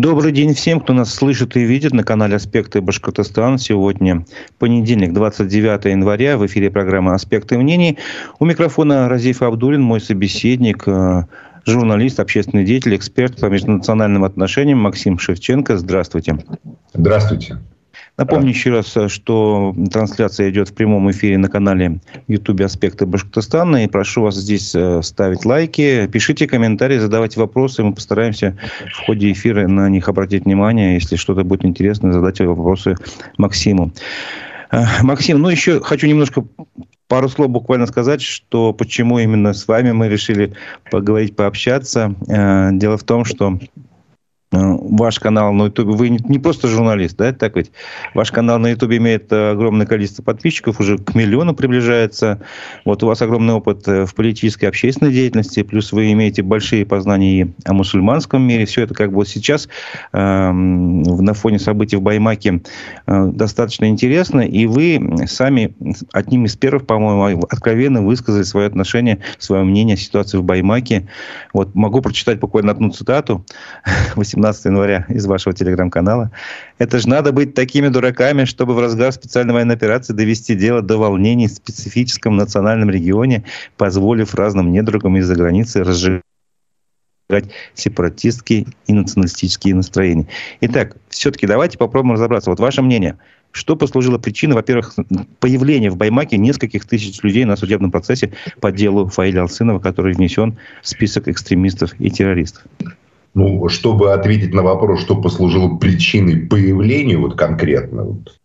Добрый день всем, кто нас слышит и видит на канале «Аспекты Башкортостана». Сегодня понедельник, 29 января. В эфире программа «Аспекты мнений». У микрофона Разиф Абдулин, мой собеседник, э, журналист, общественный деятель, эксперт по межнациональным отношениям Максим Шевченко. Здравствуйте. Здравствуйте. Напомню еще раз, что трансляция идет в прямом эфире на канале YouTube «Аспекты Башкортостана». И прошу вас здесь э, ставить лайки, пишите комментарии, задавайте вопросы. Мы постараемся в ходе эфира на них обратить внимание. Если что-то будет интересно, задать вопросы Максиму. Э, Максим, ну еще хочу немножко пару слов буквально сказать, что почему именно с вами мы решили поговорить, пообщаться. Э, дело в том, что Э, ваш канал на Ютубе, вы не просто журналист, да, так ведь? Ваш канал на Ютубе имеет э, огромное количество подписчиков, уже к миллиону приближается. Вот у вас огромный опыт э, в политической, общественной деятельности, плюс вы имеете большие познания и о мусульманском мире. Все это как бы вот сейчас э, на фоне событий в Баймаке э, достаточно интересно, и вы сами одним из первых, по-моему, откровенно высказали свое отношение, свое мнение о ситуации в Баймаке. Вот могу прочитать буквально одну цитату. 17 января из вашего телеграм-канала. Это же надо быть такими дураками, чтобы в разгар специальной военной операции довести дело до волнений в специфическом национальном регионе, позволив разным недругам из-за границы разжигать сепаратистские и националистические настроения. Итак, все-таки давайте попробуем разобраться. Вот ваше мнение. Что послужило причиной, во-первых, появления в Баймаке нескольких тысяч людей на судебном процессе по делу Фаиля Алсынова, который внесен в список экстремистов и террористов? Ну, чтобы ответить на вопрос, что послужило причиной появления вот конкретно, вот,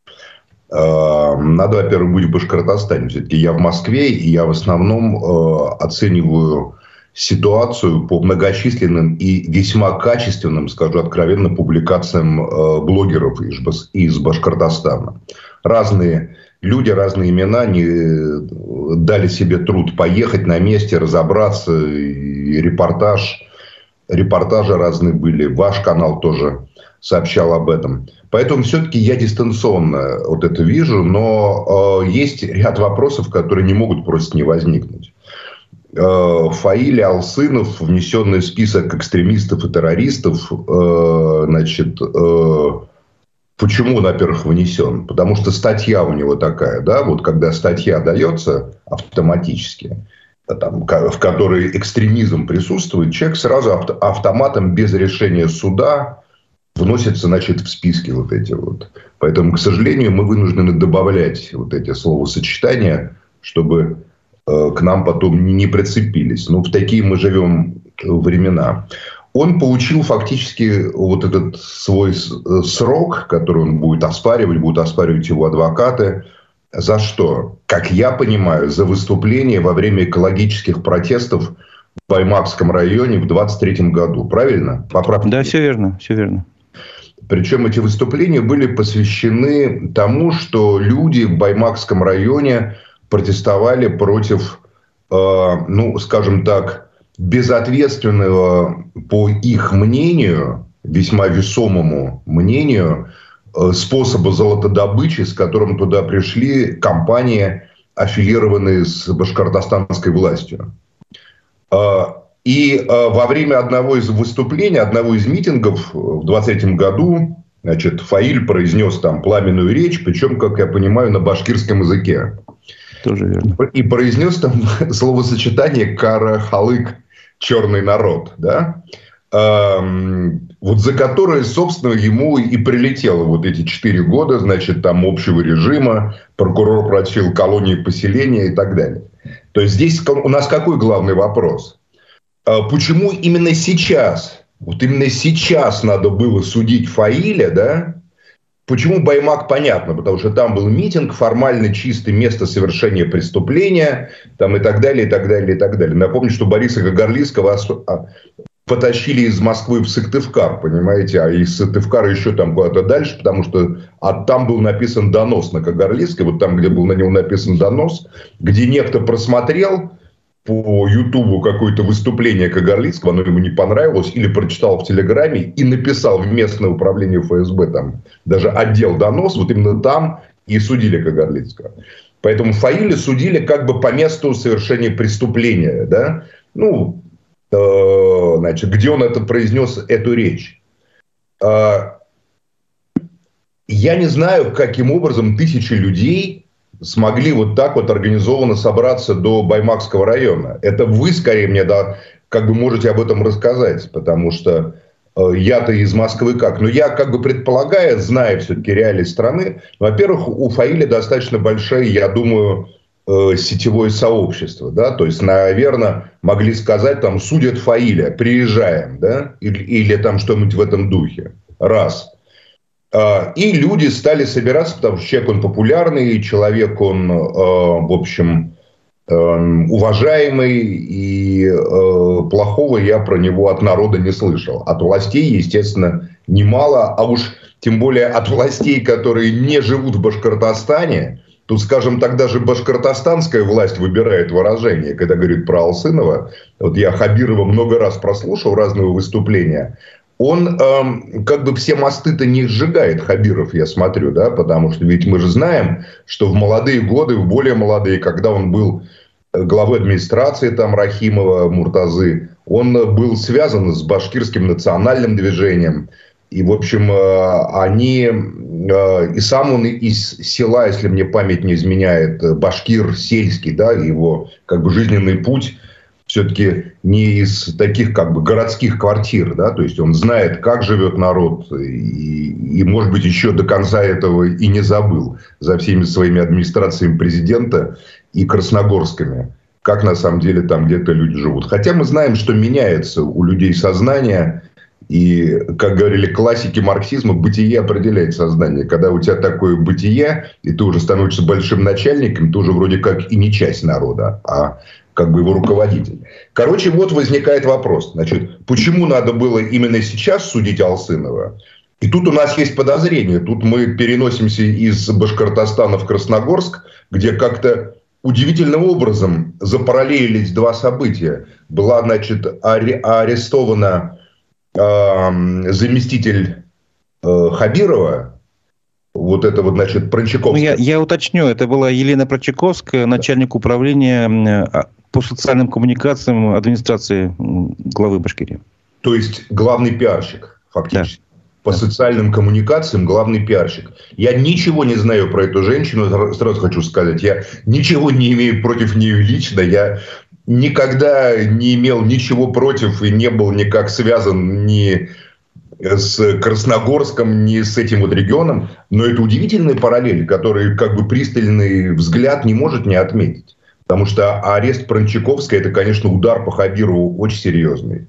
э, надо, во-первых, быть в Башкортостане. Все-таки я в Москве, и я в основном э, оцениваю ситуацию по многочисленным и весьма качественным, скажу откровенно, публикациям э, блогеров из, из Башкортостана. Разные люди, разные имена не э, дали себе труд поехать на месте, разобраться, и репортаж – репортажи разные были, ваш канал тоже сообщал об этом. Поэтому все-таки я дистанционно вот это вижу, но э, есть ряд вопросов, которые не могут просто не возникнуть. Э, Фаиль Алсынов, внесенный в список экстремистов и террористов, э, значит, э, почему он, во-первых, внесен? Потому что статья у него такая, да, вот когда статья дается автоматически, там, в которой экстремизм присутствует, человек сразу автоматом без решения суда вносится, значит, в списки вот эти вот. Поэтому, к сожалению, мы вынуждены добавлять вот эти словосочетания, чтобы э, к нам потом не прицепились. Ну, в такие мы живем времена. Он получил фактически вот этот свой э, срок, который он будет оспаривать, будут оспаривать его адвокаты – за что? Как я понимаю, за выступление во время экологических протестов в Баймакском районе в 23 году. Правильно? Поправьте. Да, все верно, все верно. Причем эти выступления были посвящены тому, что люди в Баймакском районе протестовали против, э, ну, скажем так, безответственного, по их мнению, весьма весомому мнению, способа золотодобычи, с которым туда пришли компании, аффилированные с башкортостанской властью. А, и а, во время одного из выступлений, одного из митингов в 23 году, значит, Фаиль произнес там пламенную речь, причем, как я понимаю, на башкирском языке. Тоже верно. И произнес там словосочетание «кара халык» – «черный народ». Да? Вот за которые, собственно, ему и прилетело вот эти четыре года, значит, там общего режима, прокурор просил колонии поселения и так далее. То есть здесь у нас какой главный вопрос? А почему именно сейчас, вот именно сейчас надо было судить Фаиля, да? Почему Баймак, понятно, потому что там был митинг, формально чистое место совершения преступления, там и так далее, и так далее, и так далее. Напомню, что Бориса Гагарлицкого потащили из Москвы в Сыктывкар, понимаете, а из Сыктывкара еще там куда-то дальше, потому что а там был написан донос на Кагарлицкой, вот там, где был на него написан донос, где некто просмотрел по Ютубу какое-то выступление Кагарлицкого, оно ему не понравилось, или прочитал в Телеграме и написал в местное управление ФСБ, там даже отдел донос, вот именно там и судили Кагарлицкого. Поэтому Фаиля судили как бы по месту совершения преступления, да, ну, значит, где он это произнес эту речь. я не знаю, каким образом тысячи людей смогли вот так вот организованно собраться до Баймакского района. Это вы, скорее, мне да, как бы можете об этом рассказать, потому что э, я-то из Москвы как? Но я как бы предполагаю, зная все-таки реалии страны, во-первых, у Фаиля достаточно большая, я думаю, э, сетевое сообщество, да, то есть, наверное, могли сказать, там, судят Фаиля, приезжаем, да, или, или там что-нибудь в этом духе. Раз. А, и люди стали собираться, потому что человек он популярный, человек он, э, в общем, Эм, уважаемый, и э, плохого я про него от народа не слышал. От властей, естественно, немало, а уж тем более от властей, которые не живут в Башкортостане, Тут, скажем, тогда же башкортостанская власть выбирает выражение, когда говорит про Алсынова. Вот я Хабирова много раз прослушал разные выступления он эм, как бы все мосты-то не сжигает, Хабиров, я смотрю, да, потому что ведь мы же знаем, что в молодые годы, в более молодые, когда он был главой администрации там Рахимова, Муртазы, он был связан с башкирским национальным движением. И, в общем, э, они, э, и сам он из села, если мне память не изменяет, башкир сельский, да, его как бы жизненный путь – все-таки не из таких как бы городских квартир, да, то есть он знает, как живет народ, и, и может быть еще до конца этого и не забыл за всеми своими администрациями президента и красногорскими, как на самом деле там где-то люди живут. Хотя мы знаем, что меняется у людей сознание, и, как говорили классики марксизма, бытие определяет сознание. Когда у тебя такое бытие, и ты уже становишься большим начальником, ты уже вроде как и не часть народа, а как бы его руководитель. Короче, вот возникает вопрос. Значит, почему надо было именно сейчас судить Алсынова? И тут у нас есть подозрение. Тут мы переносимся из Башкортостана в Красногорск, где как-то удивительным образом запараллелились два события. Была, значит, аре- арестована э, заместитель э, Хабирова, вот это вот, значит, Прончаковская. Ну, я, я уточню, это была Елена Прончаковская, начальник управления а, по социальным коммуникациям администрации главы Башкирии. То есть главный пиарщик, фактически. Да. По да. социальным коммуникациям главный пиарщик. Я ничего не знаю про эту женщину, сразу хочу сказать. Я ничего не имею против нее лично. Я никогда не имел ничего против и не был никак связан ни с Красногорском, ни с этим вот регионом. Но это удивительные параллели, которые как бы пристальный взгляд не может не отметить. Потому что арест Прончаковской – это, конечно, удар по Хабирову очень серьезный.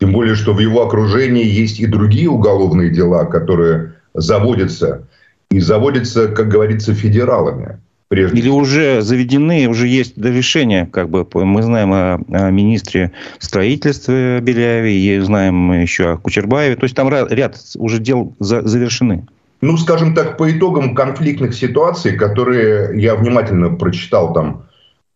Тем более, что в его окружении есть и другие уголовные дела, которые заводятся. И заводятся, как говорится, федералами. Прежде. Или уже заведены, уже есть решение, как бы мы знаем о, о министре строительства Беляеве, и знаем еще о Кучербаеве. То есть там ряд уже дел за, завершены. Ну, скажем так, по итогам конфликтных ситуаций, которые я внимательно прочитал там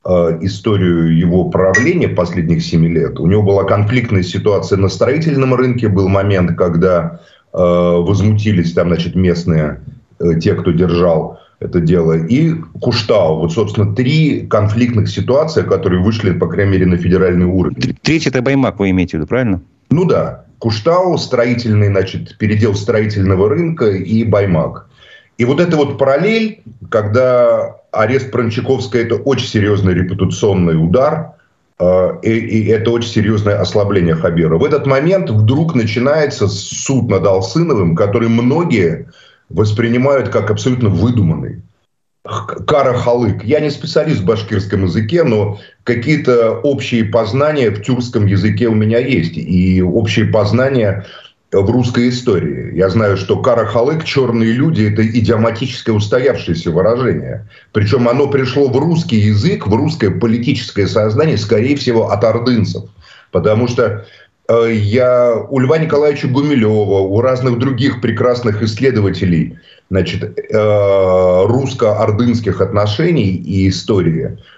Э, историю его правления последних семи лет. У него была конфликтная ситуация на строительном рынке. Был момент, когда э, возмутились там, значит, местные, э, те, кто держал это дело. И Куштау. Вот, собственно, три конфликтных ситуации, которые вышли, по крайней мере, на федеральный уровень. Третий это Баймак, вы имеете в виду, правильно? Ну да. Куштау, строительный, значит, передел строительного рынка и Баймак. И вот эта вот параллель, когда арест Прончаковской – это очень серьезный репутационный удар, э, и, и это очень серьезное ослабление Хабира. В этот момент вдруг начинается суд над Алсыновым, который многие воспринимают как абсолютно выдуманный. Кара Халык. Я не специалист в башкирском языке, но какие-то общие познания в тюркском языке у меня есть. И общие познания в русской истории. Я знаю, что карахалык, черные люди, это идиоматическое устоявшееся выражение. Причем оно пришло в русский язык, в русское политическое сознание, скорее всего, от ордынцев. Потому что я у Льва Николаевича Гумилева, у разных других прекрасных исследователей значит, э, русско-ордынских отношений и истории –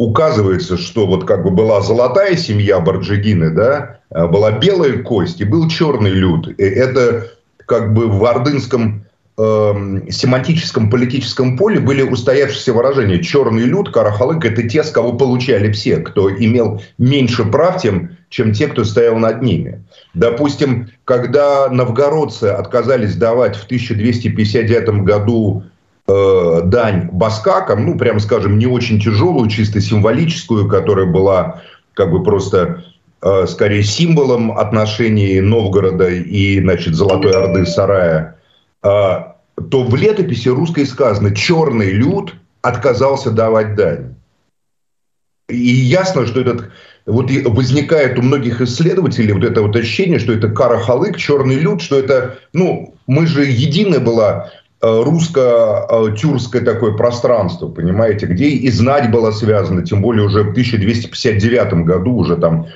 указывается, что вот как бы была золотая семья Барджигины, да, а была белая кость и был черный люд. И это как бы в ордынском э, семантическом политическом поле были устоявшиеся выражения. Черный люд, карахалык – это те, с кого получали все, кто имел меньше прав, тем, чем те, кто стоял над ними. Допустим, когда новгородцы отказались давать в 1259 году э, дань баскакам, ну, прямо скажем, не очень тяжелую, чисто символическую, которая была как бы просто э, скорее символом отношений Новгорода и, значит, Золотой Орды Сарая, э, то в летописи русской сказано «черный люд отказался давать дань». И ясно, что этот вот возникает у многих исследователей вот это вот ощущение, что это карахалык, черный люд, что это, ну, мы же единая была э, русско-тюркское такое пространство, понимаете, где и знать было связано, тем более уже в 1259 году уже там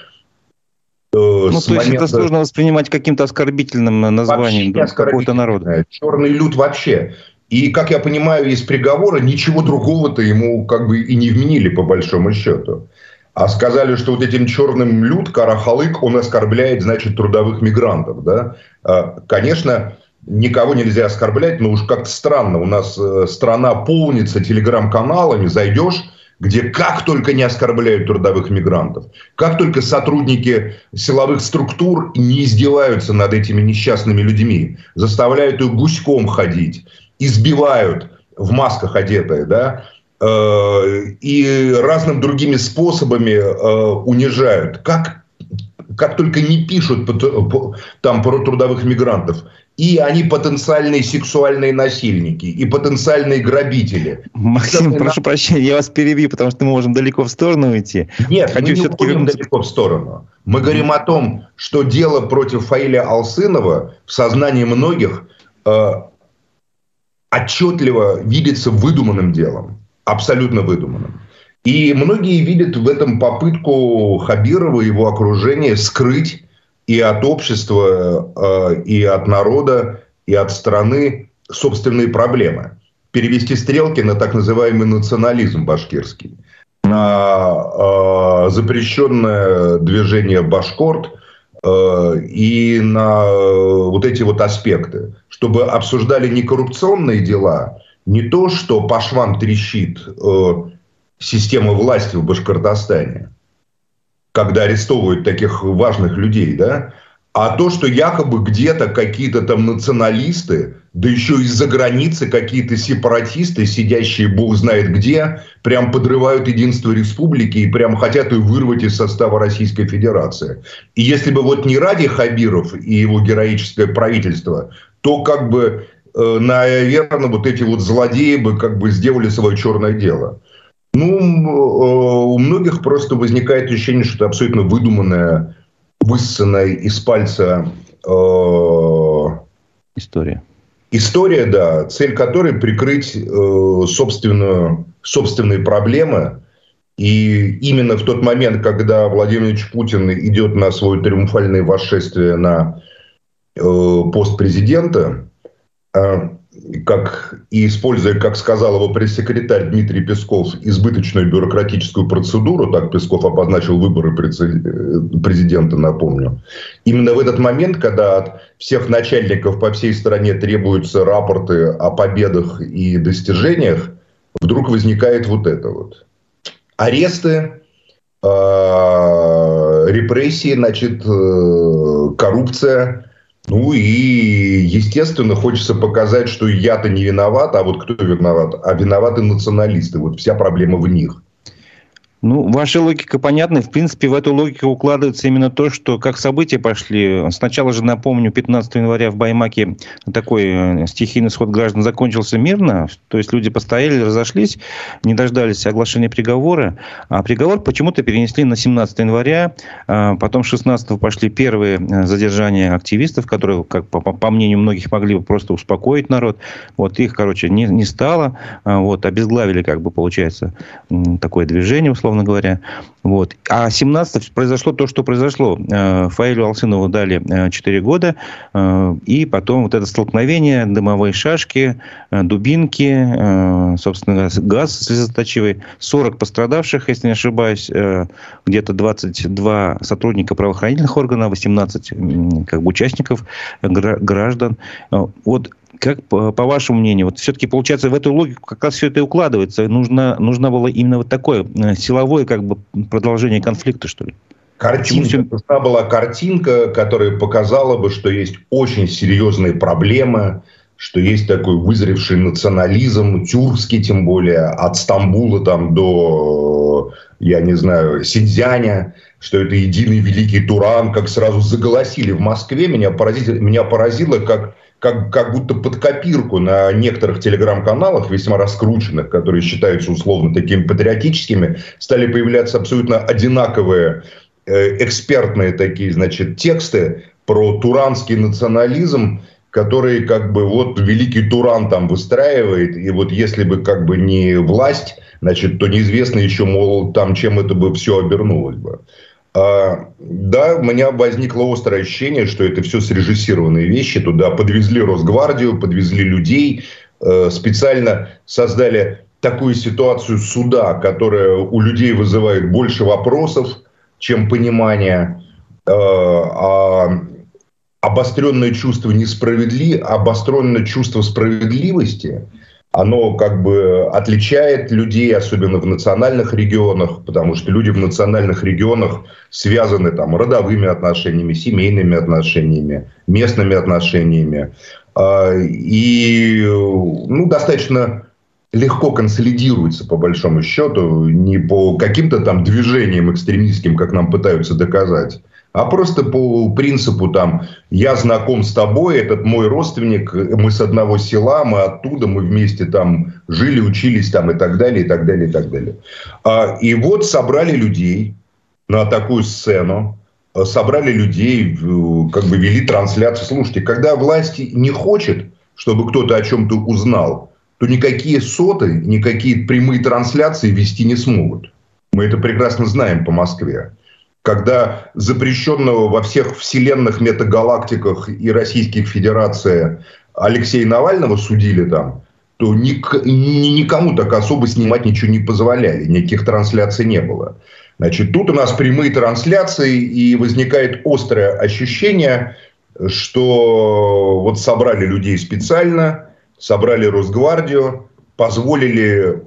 э, ну, то есть это сложно воспринимать каким-то оскорбительным названием какого-то народа. Черный люд вообще. И, как я понимаю, из приговора ничего другого-то ему как бы и не вменили, по большому счету. А сказали, что вот этим черным люд, Карахалык, он оскорбляет, значит, трудовых мигрантов. Да? А, конечно, никого нельзя оскорблять, но уж как-то странно. У нас э, страна полнится телеграм-каналами, зайдешь, где как только не оскорбляют трудовых мигрантов, как только сотрудники силовых структур не издеваются над этими несчастными людьми, заставляют их гуськом ходить, избивают в масках одетые, да, и разным другими способами э, унижают. Как, как только не пишут там про трудовых мигрантов. И они потенциальные сексуальные насильники, и потенциальные грабители. Максим, Это, прошу на... прощения, я вас перебью, потому что мы можем далеко в сторону уйти. Нет, Хочу мы не уходим вернуться... далеко в сторону. Мы говорим о том, что дело против Фаиля Алсынова в сознании многих э, отчетливо видится выдуманным делом абсолютно выдуманным. И многие видят в этом попытку Хабирова и его окружения скрыть и от общества, э, и от народа, и от страны собственные проблемы. Перевести стрелки на так называемый национализм башкирский, на э, запрещенное движение башкорт э, и на вот эти вот аспекты, чтобы обсуждали не коррупционные дела, не то, что по швам трещит э, система власти в Башкортостане, когда арестовывают таких важных людей, да, а то, что якобы где-то какие-то там националисты, да еще из-за границы какие-то сепаратисты, сидящие бог знает где, прям подрывают единство республики и прям хотят ее вырвать из состава Российской Федерации. И если бы вот не ради Хабиров и его героическое правительство, то как бы наверное, вот эти вот злодеи бы как бы сделали свое черное дело. Ну, э, у многих просто возникает ощущение, что это абсолютно выдуманная, высосанная из пальца э, история. История, да, цель которой прикрыть э, собственную, собственные проблемы. И именно в тот момент, когда Владимир Ильич Путин идет на свое триумфальное восшествие на э, пост президента, как и используя, как сказал его пресс-секретарь Дмитрий Песков, избыточную бюрократическую процедуру, так Песков обозначил выборы президента, напомню. Именно в этот момент, когда от всех начальников по всей стране требуются рапорты о победах и достижениях, вдруг возникает вот это вот. Аресты, а, репрессии, значит, э, коррупция – ну и, естественно, хочется показать, что я-то не виноват, а вот кто виноват? А виноваты националисты. Вот вся проблема в них. Ну, ваша логика понятна. В принципе, в эту логику укладывается именно то, что как события пошли. Сначала же, напомню, 15 января в Баймаке такой э, стихийный сход граждан закончился мирно. То есть люди постояли, разошлись, не дождались оглашения приговора. А приговор почему-то перенесли на 17 января. А потом 16 пошли первые э, задержания активистов, которые, как по, по мнению многих, могли бы просто успокоить народ. Вот их, короче, не, не стало. А вот, обезглавили, как бы, получается, такое движение, условно условно говоря. Вот. А 17 произошло то, что произошло. Э, Фаилю Алсынову дали 4 э, года, э, и потом вот это столкновение, дымовые шашки, дубинки, собственно, газ слезоточивый, 40 пострадавших, если не ошибаюсь, где-то 22 сотрудника правоохранительных органов, 18 как бы, участников, граждан. Вот как, по, по вашему мнению, вот все-таки получается в эту логику как раз все это и укладывается. Нужно, нужно было именно вот такое э, силовое как бы продолжение конфликта, что ли? Картинка, нужна была картинка, которая показала бы, что есть очень серьезные проблемы, что есть такой вызревший национализм, тюркский тем более, от Стамбула там до, я не знаю, Синьцзяня, что это единый великий Туран, как сразу заголосили в Москве. Меня поразило, меня поразило как, как, как будто под копирку на некоторых телеграм-каналах, весьма раскрученных, которые считаются условно такими патриотическими, стали появляться абсолютно одинаковые э, экспертные такие, значит, тексты про туранский национализм, который как бы вот великий Туран там выстраивает, и вот если бы как бы не власть, значит, то неизвестно еще, мол, там чем это бы все обернулось бы. А, да, у меня возникло острое ощущение, что это все срежиссированные вещи. Туда подвезли Росгвардию, подвезли людей, э, специально создали такую ситуацию суда, которая у людей вызывает больше вопросов, чем понимания. Э, а обостренное чувство несправедли, обостренное чувство справедливости, оно как бы отличает людей, особенно в национальных регионах, потому что люди в национальных регионах связаны там родовыми отношениями, семейными отношениями, местными отношениями. А, и ну, достаточно легко консолидируется, по большому счету, не по каким-то там движениям экстремистским, как нам пытаются доказать, а просто по принципу там я знаком с тобой, этот мой родственник, мы с одного села, мы оттуда, мы вместе там жили, учились там и так далее, и так далее, и так далее. А, и вот собрали людей на такую сцену, собрали людей, как бы вели трансляцию. Слушайте, когда власть не хочет, чтобы кто-то о чем-то узнал, то никакие соты, никакие прямые трансляции вести не смогут. Мы это прекрасно знаем по Москве когда запрещенного во всех вселенных метагалактиках и Российских Федерации Алексея Навального судили там, то ник, никому так особо снимать ничего не позволяли, никаких трансляций не было. Значит, тут у нас прямые трансляции, и возникает острое ощущение, что вот собрали людей специально, собрали Росгвардию, позволили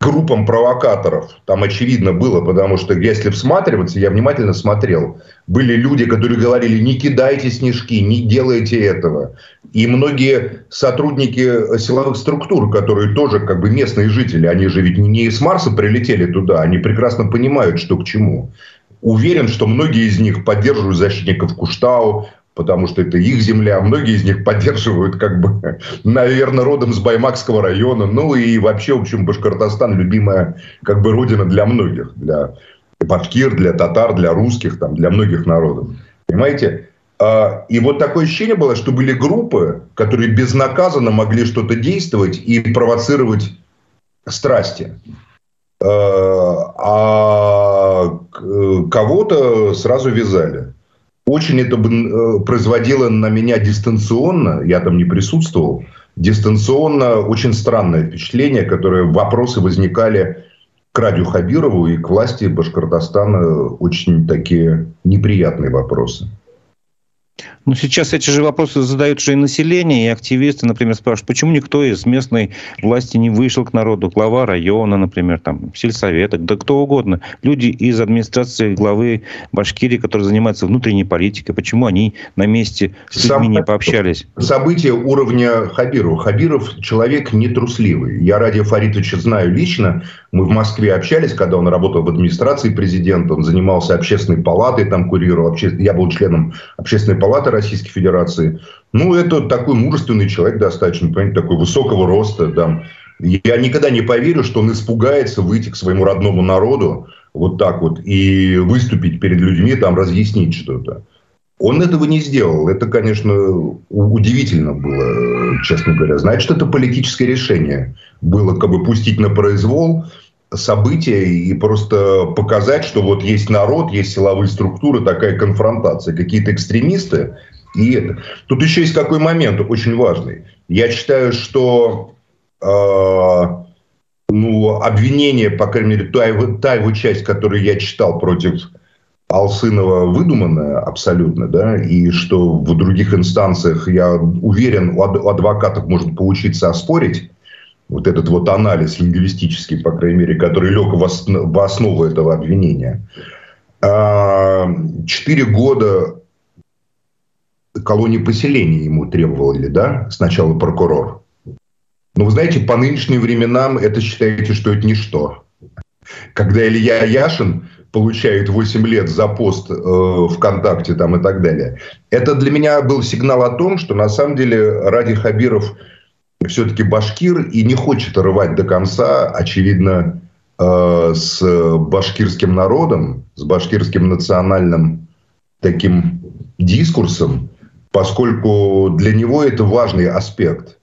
группам провокаторов. Там очевидно было, потому что если всматриваться, я внимательно смотрел, были люди, которые говорили, не кидайте снежки, не делайте этого. И многие сотрудники силовых структур, которые тоже как бы местные жители, они же ведь не из Марса прилетели туда, они прекрасно понимают, что к чему. Уверен, что многие из них поддерживают защитников Куштау, потому что это их земля. Многие из них поддерживают, как бы, наверное, родом с Баймакского района. Ну и вообще, в общем, Башкортостан любимая, как бы, родина для многих. Для башкир, для татар, для русских, там, для многих народов. Понимаете? А, и вот такое ощущение было, что были группы, которые безнаказанно могли что-то действовать и провоцировать страсти. А, а кого-то сразу вязали. Очень это э, производило на меня дистанционно, я там не присутствовал, дистанционно очень странное впечатление, которое вопросы возникали к Радию Хабирову и к власти Башкортостана очень такие неприятные вопросы. Ну, сейчас эти же вопросы задают уже и население, и активисты, например, спрашивают, почему никто из местной власти не вышел к народу, глава района, например, там, сельсовета, да кто угодно. Люди из администрации главы Башкирии, которые занимаются внутренней политикой, почему они на месте с людьми не пообщались? События уровня Хабирова. Хабиров человек нетрусливый. Я Радия Фаритовича знаю лично. Мы в Москве общались, когда он работал в администрации президента, он занимался общественной палатой, там курировал. Я был членом общественной палаты Российской Федерации. Ну, это такой мужественный человек достаточно, понимаете, такой высокого роста. Да. Я никогда не поверю, что он испугается выйти к своему родному народу вот так вот и выступить перед людьми, там, разъяснить что-то. Он этого не сделал. Это, конечно, удивительно было, честно говоря. Значит, это политическое решение было как бы пустить на произвол события и просто показать, что вот есть народ, есть силовые структуры, такая конфронтация. Какие-то экстремисты и это. Тут еще есть какой момент очень важный. Я считаю, что э, ну, обвинение, по крайней мере, та его, та его часть, которую я читал против Алсынова, выдуманная абсолютно, да, и что в других инстанциях, я уверен, у адвокатов может получиться оспорить вот этот вот анализ лингвистический, по крайней мере, который лег в основу этого обвинения – а, четыре года колонии поселения ему требовали, да, сначала прокурор. Но вы знаете, по нынешним временам это считаете, что это ничто. Когда Илья Яшин получает 8 лет за пост э, ВКонтакте там и так далее. Это для меня был сигнал о том, что на самом деле Ради Хабиров все-таки башкир и не хочет рвать до конца, очевидно, э, с башкирским народом, с башкирским национальным таким дискурсом, поскольку для него это важный аспект.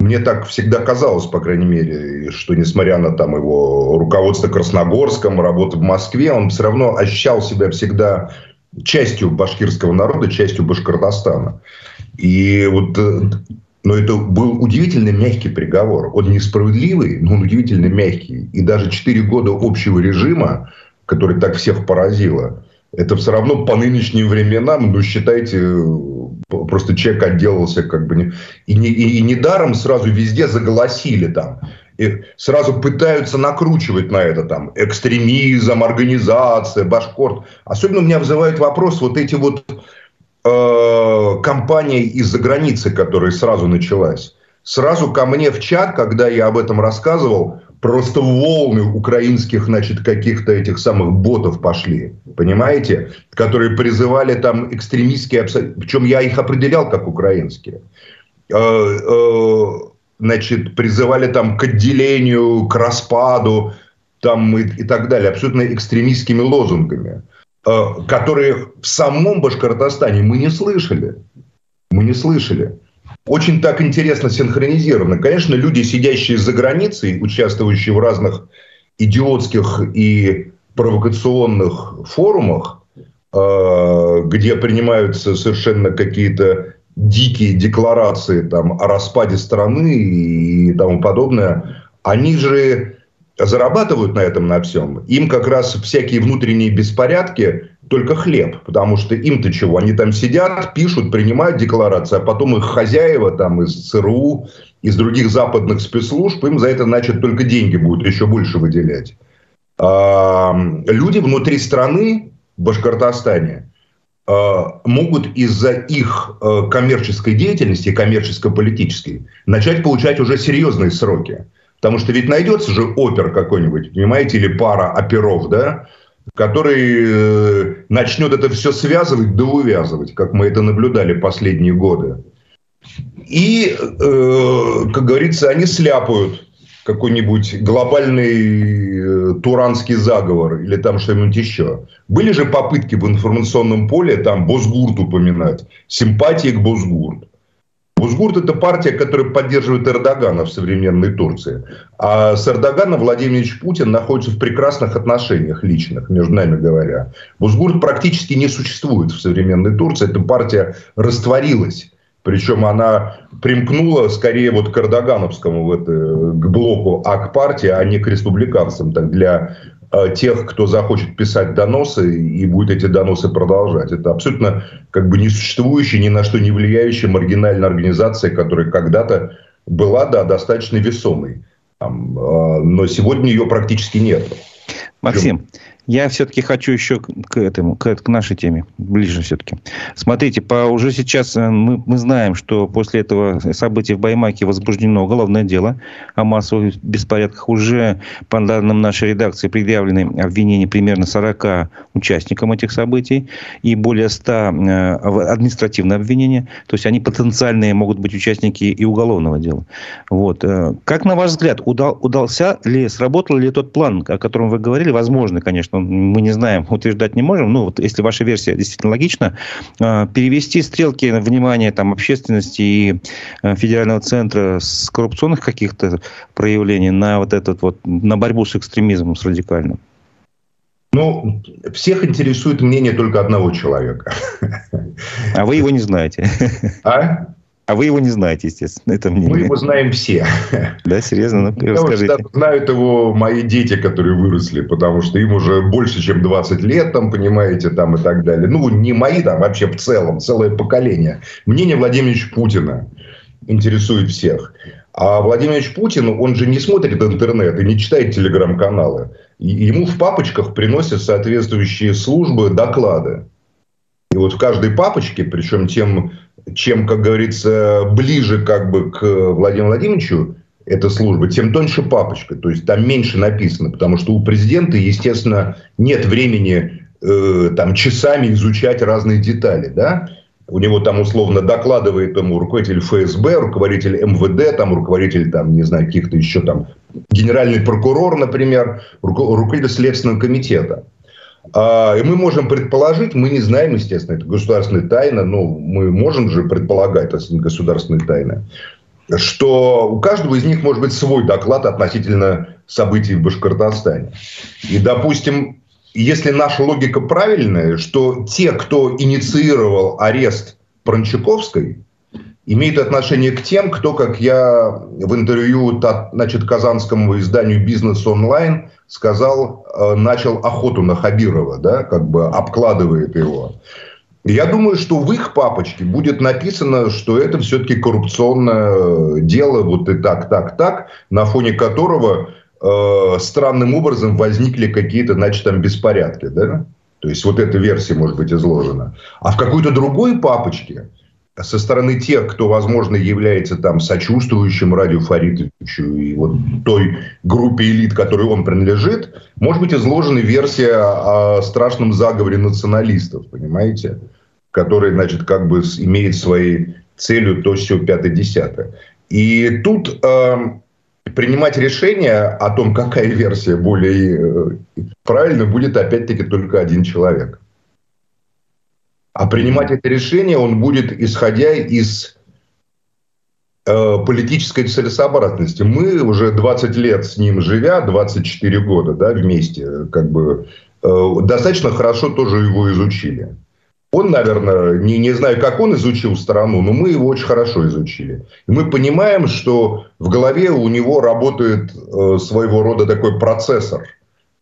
Мне так всегда казалось, по крайней мере, что несмотря на там его руководство Красногорском, работу в Москве, он все равно ощущал себя всегда частью башкирского народа, частью Башкортостана. И вот э, но это был удивительно мягкий приговор. Он несправедливый, но он удивительно мягкий. И даже 4 года общего режима, который так всех поразило, это все равно по нынешним временам, ну, считайте, просто человек отделался как бы... Не, и, не, и, и недаром сразу везде заголосили там. И сразу пытаются накручивать на это там экстремизм, организация, башкорт. Особенно у меня вызывает вопрос вот эти вот э, компания из-за границы, которая сразу началась. Сразу ко мне в чат, когда я об этом рассказывал, просто волны украинских, значит, каких-то этих самых ботов пошли, понимаете, которые призывали там экстремистские, причем я их определял как украинские, э, э, значит, призывали там к отделению, к распаду, там и, и так далее, абсолютно экстремистскими лозунгами, которые в самом Башкортостане мы не слышали. Мы не слышали очень так интересно синхронизировано. Конечно, люди, сидящие за границей, участвующие в разных идиотских и провокационных форумах, э, где принимаются совершенно какие-то дикие декларации там, о распаде страны и тому подобное, они же зарабатывают на этом на всем. Им как раз всякие внутренние беспорядки только хлеб, потому что им-то чего? Они там сидят, пишут, принимают декларации, а потом их хозяева там из ЦРУ, из других западных спецслужб, им за это, значит, только деньги будут еще больше выделять. А, люди внутри страны, в Башкортостане, а, могут из-за их а, коммерческой деятельности, коммерческо-политической, начать получать уже серьезные сроки. Потому что ведь найдется же опер какой-нибудь, понимаете, или пара оперов, да, который э, начнет это все связывать да увязывать, как мы это наблюдали последние годы. И, э, как говорится, они сляпают какой-нибудь глобальный э, туранский заговор или там что-нибудь еще. Были же попытки в информационном поле там Босгурт упоминать, симпатии к Босгурт. Бузгурт – это партия, которая поддерживает Эрдогана в современной Турции. А с Эрдоганом Владимир Ильич Путин находится в прекрасных отношениях личных, между нами говоря. Бузгурт практически не существует в современной Турции. Эта партия растворилась. Причем она примкнула скорее вот к эрдогановскому, в это, к блоку ак-партии, а не к республиканцам. Так для Э, тех, кто захочет писать доносы и будет эти доносы продолжать. Это абсолютно как бы несуществующая, ни на что не влияющая маргинальная организация, которая когда-то была, да, достаточно весомой. Там, э, но сегодня ее практически нет. Максим, я все-таки хочу еще к этому, к, к нашей теме, ближе все-таки. Смотрите, по, уже сейчас э, мы, мы знаем, что после этого события в Баймаке возбуждено уголовное дело о массовых беспорядках. Уже, по данным нашей редакции, предъявлены обвинения примерно 40 участникам этих событий и более 100 э, административные обвинения. То есть, они потенциальные могут быть участники и уголовного дела. Вот. Э, как, на ваш взгляд, удал, удался ли, сработал ли тот план, о котором вы говорили? Возможно, конечно, мы не знаем, утверждать не можем. Ну, вот если ваша версия действительно логична, а, перевести стрелки внимания там, общественности и а, федерального центра с коррупционных каких-то проявлений на вот этот вот, на борьбу с экстремизмом, с радикальным? Ну, всех интересует мнение только одного человека. А вы его не знаете. А? А вы его не знаете, естественно. Это мне. Мы его знаем все. Да, серьезно? Ну, расскажите. Знают его мои дети, которые выросли, потому что им уже больше, чем 20 лет, там, понимаете, там и так далее. Ну, не мои, там, вообще в целом, целое поколение. Мнение Владимира Путина интересует всех. А Владимир Путин, он же не смотрит интернет и не читает телеграм-каналы. ему в папочках приносят соответствующие службы доклады. И вот в каждой папочке, причем тем, чем, как говорится, ближе как бы к Владимиру Владимировичу эта служба, тем тоньше папочка. То есть там меньше написано, потому что у президента, естественно, нет времени э, там часами изучать разные детали, да. У него там условно докладывает ему руководитель ФСБ, руководитель МВД, там руководитель там не знаю каких-то еще там генеральный прокурор, например, руководитель следственного комитета. А, и мы можем предположить, мы не знаем, естественно, это государственная тайна, но мы можем же предполагать, это государственная тайна, что у каждого из них может быть свой доклад относительно событий в Башкортостане. И, допустим, если наша логика правильная, что те, кто инициировал арест Прончаковской, имеют отношение к тем, кто, как я в интервью значит, казанскому изданию «Бизнес онлайн» сказал, э, начал охоту на Хабирова, да, как бы обкладывает его. Я думаю, что в их папочке будет написано, что это все-таки коррупционное дело, вот и так, так, так, на фоне которого э, странным образом возникли какие-то, значит, там беспорядки, да? То есть вот эта версия может быть изложена. А в какой-то другой папочке со стороны тех, кто, возможно, является там сочувствующим Радио Фаридовичу и вот той группе элит, которой он принадлежит, может быть изложена версия о страшном заговоре националистов, понимаете? Который, значит, как бы имеет своей целью то, все пятое-десятое. И тут э, принимать решение о том, какая версия более э, правильная, будет опять-таки только один человек. А принимать это решение он будет, исходя из э, политической целесообразности. Мы уже 20 лет с ним живя, 24 года да, вместе, как бы э, достаточно хорошо тоже его изучили. Он, наверное, не, не знаю, как он изучил страну, но мы его очень хорошо изучили. И мы понимаем, что в голове у него работает э, своего рода такой процессор,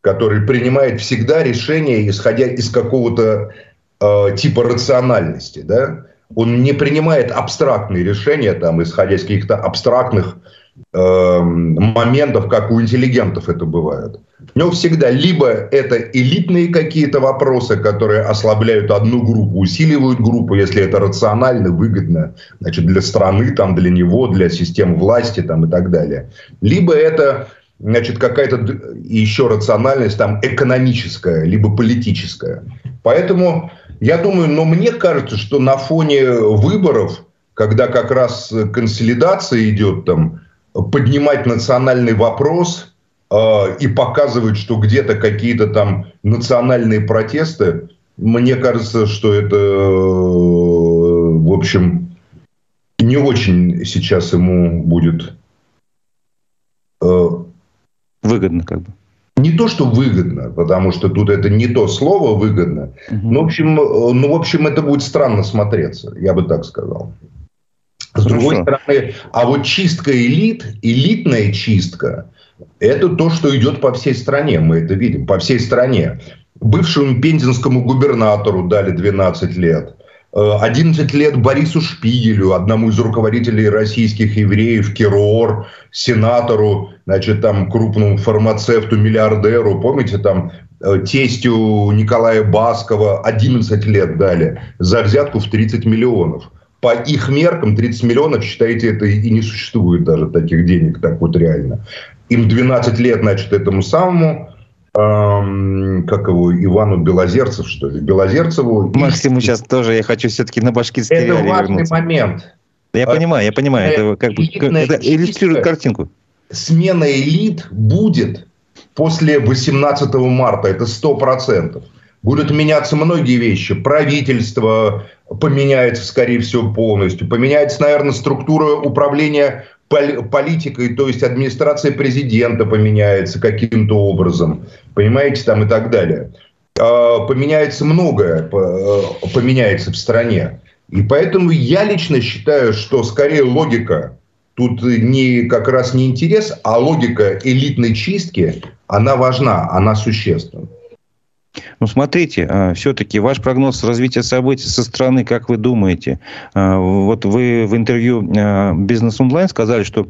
который принимает всегда решения, исходя из какого-то э, типа рациональности, да, он не принимает абстрактные решения, там, исходя из каких-то абстрактных э, моментов, как у интеллигентов это бывает. У него всегда либо это элитные какие-то вопросы, которые ослабляют одну группу, усиливают группу, если это рационально, выгодно, значит, для страны, там, для него, для системы власти там, и так далее. Либо это значит, какая-то еще рациональность там экономическая, либо политическая. Поэтому я думаю, но мне кажется, что на фоне выборов, когда как раз консолидация идет там, поднимать национальный вопрос э, и показывать, что где-то какие-то там национальные протесты, мне кажется, что это, в общем, не очень сейчас ему будет э, выгодно, как бы не то, что выгодно, потому что тут это не то слово выгодно, угу. но, в общем, ну, в общем, это будет странно смотреться, я бы так сказал. С Хорошо. другой стороны, а вот чистка элит, элитная чистка, это то, что идет по всей стране, мы это видим, по всей стране. Бывшему пензенскому губернатору дали 12 лет. 11 лет Борису Шпигелю, одному из руководителей российских евреев, Кирор, сенатору, значит, там, крупному фармацевту, миллиардеру, помните, там, э, тестю Николая Баскова 11 лет дали за взятку в 30 миллионов. По их меркам 30 миллионов, считаете, это и не существует даже таких денег, так вот реально. Им 12 лет, значит, этому самому эм, как его, Ивану Белозерцев, что ли, Белозерцеву. Максиму сейчас тоже я хочу все-таки на башкирский Это важный вернуться. момент. Я а, понимаю, я понимаю, это как бы это иллюстрирует картинку. Смена элит будет после 18 марта, это сто процентов. Будут меняться многие вещи. Правительство поменяется, скорее всего, полностью. Поменяется, наверное, структура управления политикой, то есть администрация президента поменяется каким-то образом, понимаете, там и так далее. А, поменяется многое, э, поменяется в стране. И поэтому я лично считаю, что скорее логика тут не как раз не интерес, а логика элитной чистки, она важна, она существенна. Ну, смотрите, а, все-таки ваш прогноз развития событий со стороны, как вы думаете? А, вот вы в интервью а, «Бизнес онлайн» сказали, что,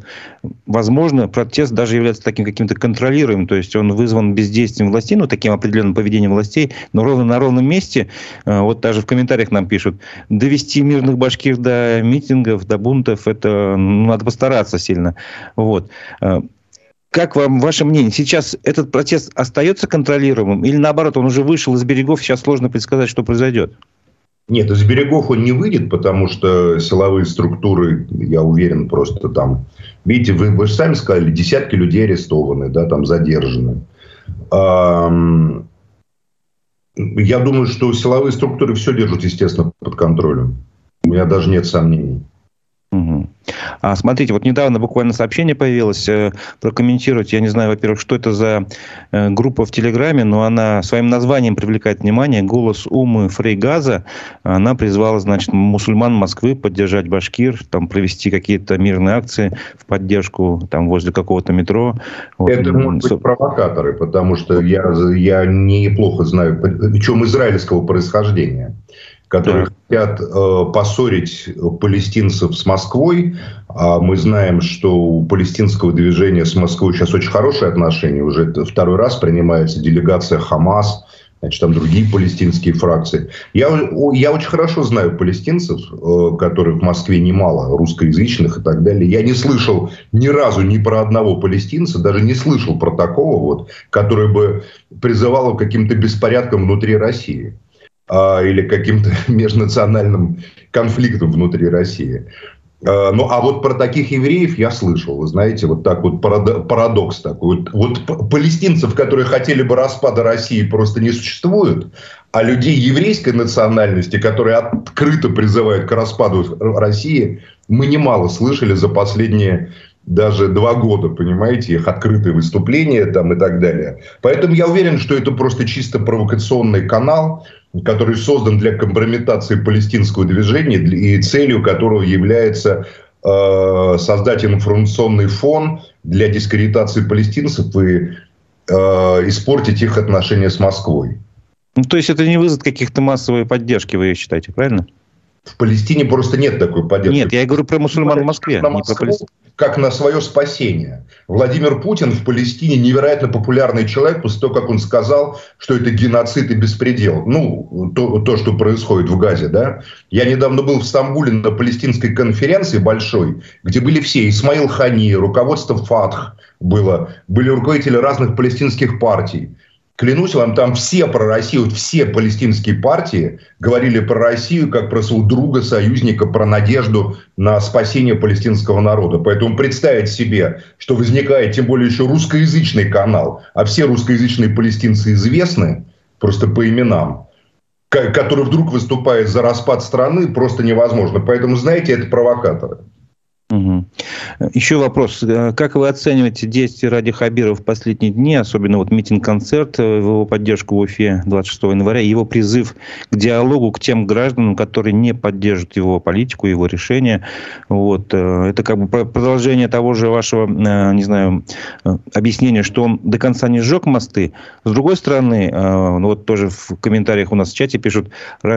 возможно, протест даже является таким каким-то контролируемым, то есть он вызван бездействием властей, ну, таким определенным поведением властей, но ровно на ровном месте, вот даже в комментариях нам пишут, довести мирных башкир до митингов, до бунтов, это ну, надо постараться сильно. Вот. Как вам ваше мнение? Сейчас этот протест остается контролируемым или наоборот, он уже вышел из берегов, сейчас сложно предсказать, что произойдет? Нет, из берегов он не выйдет, потому что силовые структуры, я уверен, просто там... Видите, вы, вы же сами сказали, десятки людей арестованы, да, там задержаны. Я думаю, что силовые структуры все держат, естественно, под контролем. У меня даже нет сомнений. Угу. А смотрите, вот недавно буквально сообщение появилось, э, прокомментировать, я не знаю, во-первых, что это за э, группа в Телеграме, но она своим названием привлекает внимание. Голос Умы Фрейгаза, она призвала, значит, мусульман Москвы поддержать Башкир, там провести какие-то мирные акции в поддержку там возле какого-то метро. Вот. Это могут быть провокаторы, потому что я, я неплохо знаю, причем израильского происхождения которые так. хотят э, поссорить палестинцев с Москвой. А мы знаем, что у палестинского движения с Москвой сейчас очень хорошие отношения. Уже второй раз принимается делегация Хамас, значит, там другие палестинские фракции. Я, я очень хорошо знаю палестинцев, э, которых в Москве немало, русскоязычных и так далее. Я не слышал ни разу ни про одного палестинца, даже не слышал про такого, вот, который бы призывал к каким-то беспорядкам внутри России или каким-то межнациональным конфликтом внутри России. А, ну, а вот про таких евреев я слышал, вы знаете, вот так вот парадокс такой. Вот, вот палестинцев, которые хотели бы распада России, просто не существует, а людей еврейской национальности, которые открыто призывают к распаду России, мы немало слышали за последние даже два года, понимаете, их открытые выступления там и так далее. Поэтому я уверен, что это просто чисто провокационный канал, который создан для компрометации палестинского движения и целью которого является э, создать информационный фон для дискредитации палестинцев и э, испортить их отношения с Москвой. Ну, то есть это не вызов каких-то массовой поддержки, вы считаете, правильно? В Палестине просто нет такой поддержки. Нет, я говорю про мусульман в Москве. На Москву, не про как на свое спасение. Владимир Путин в Палестине невероятно популярный человек после того, как он сказал, что это геноцид и беспредел. Ну, то, то что происходит в Газе, да. Я недавно был в Стамбуле на палестинской конференции большой, где были все. Исмаил Хани, руководство ФАТХ было, были руководители разных палестинских партий. Клянусь вам, там все про Россию, все палестинские партии говорили про Россию как про своего друга, союзника, про надежду на спасение палестинского народа. Поэтому представить себе, что возникает тем более еще русскоязычный канал, а все русскоязычные палестинцы известны просто по именам, который вдруг выступает за распад страны, просто невозможно. Поэтому, знаете, это провокаторы. Угу. Еще вопрос. Э, как вы оцениваете действия Ради Хабирова в последние дни, особенно вот митинг-концерт э, его поддержку в Уфе 26 января, его призыв к диалогу к тем гражданам, которые не поддерживают его политику, его решения? Вот. Э, это как бы продолжение того же вашего, не знаю, объяснения, что он до конца не сжег мосты. С другой стороны, вот тоже в комментариях у нас в чате пишут,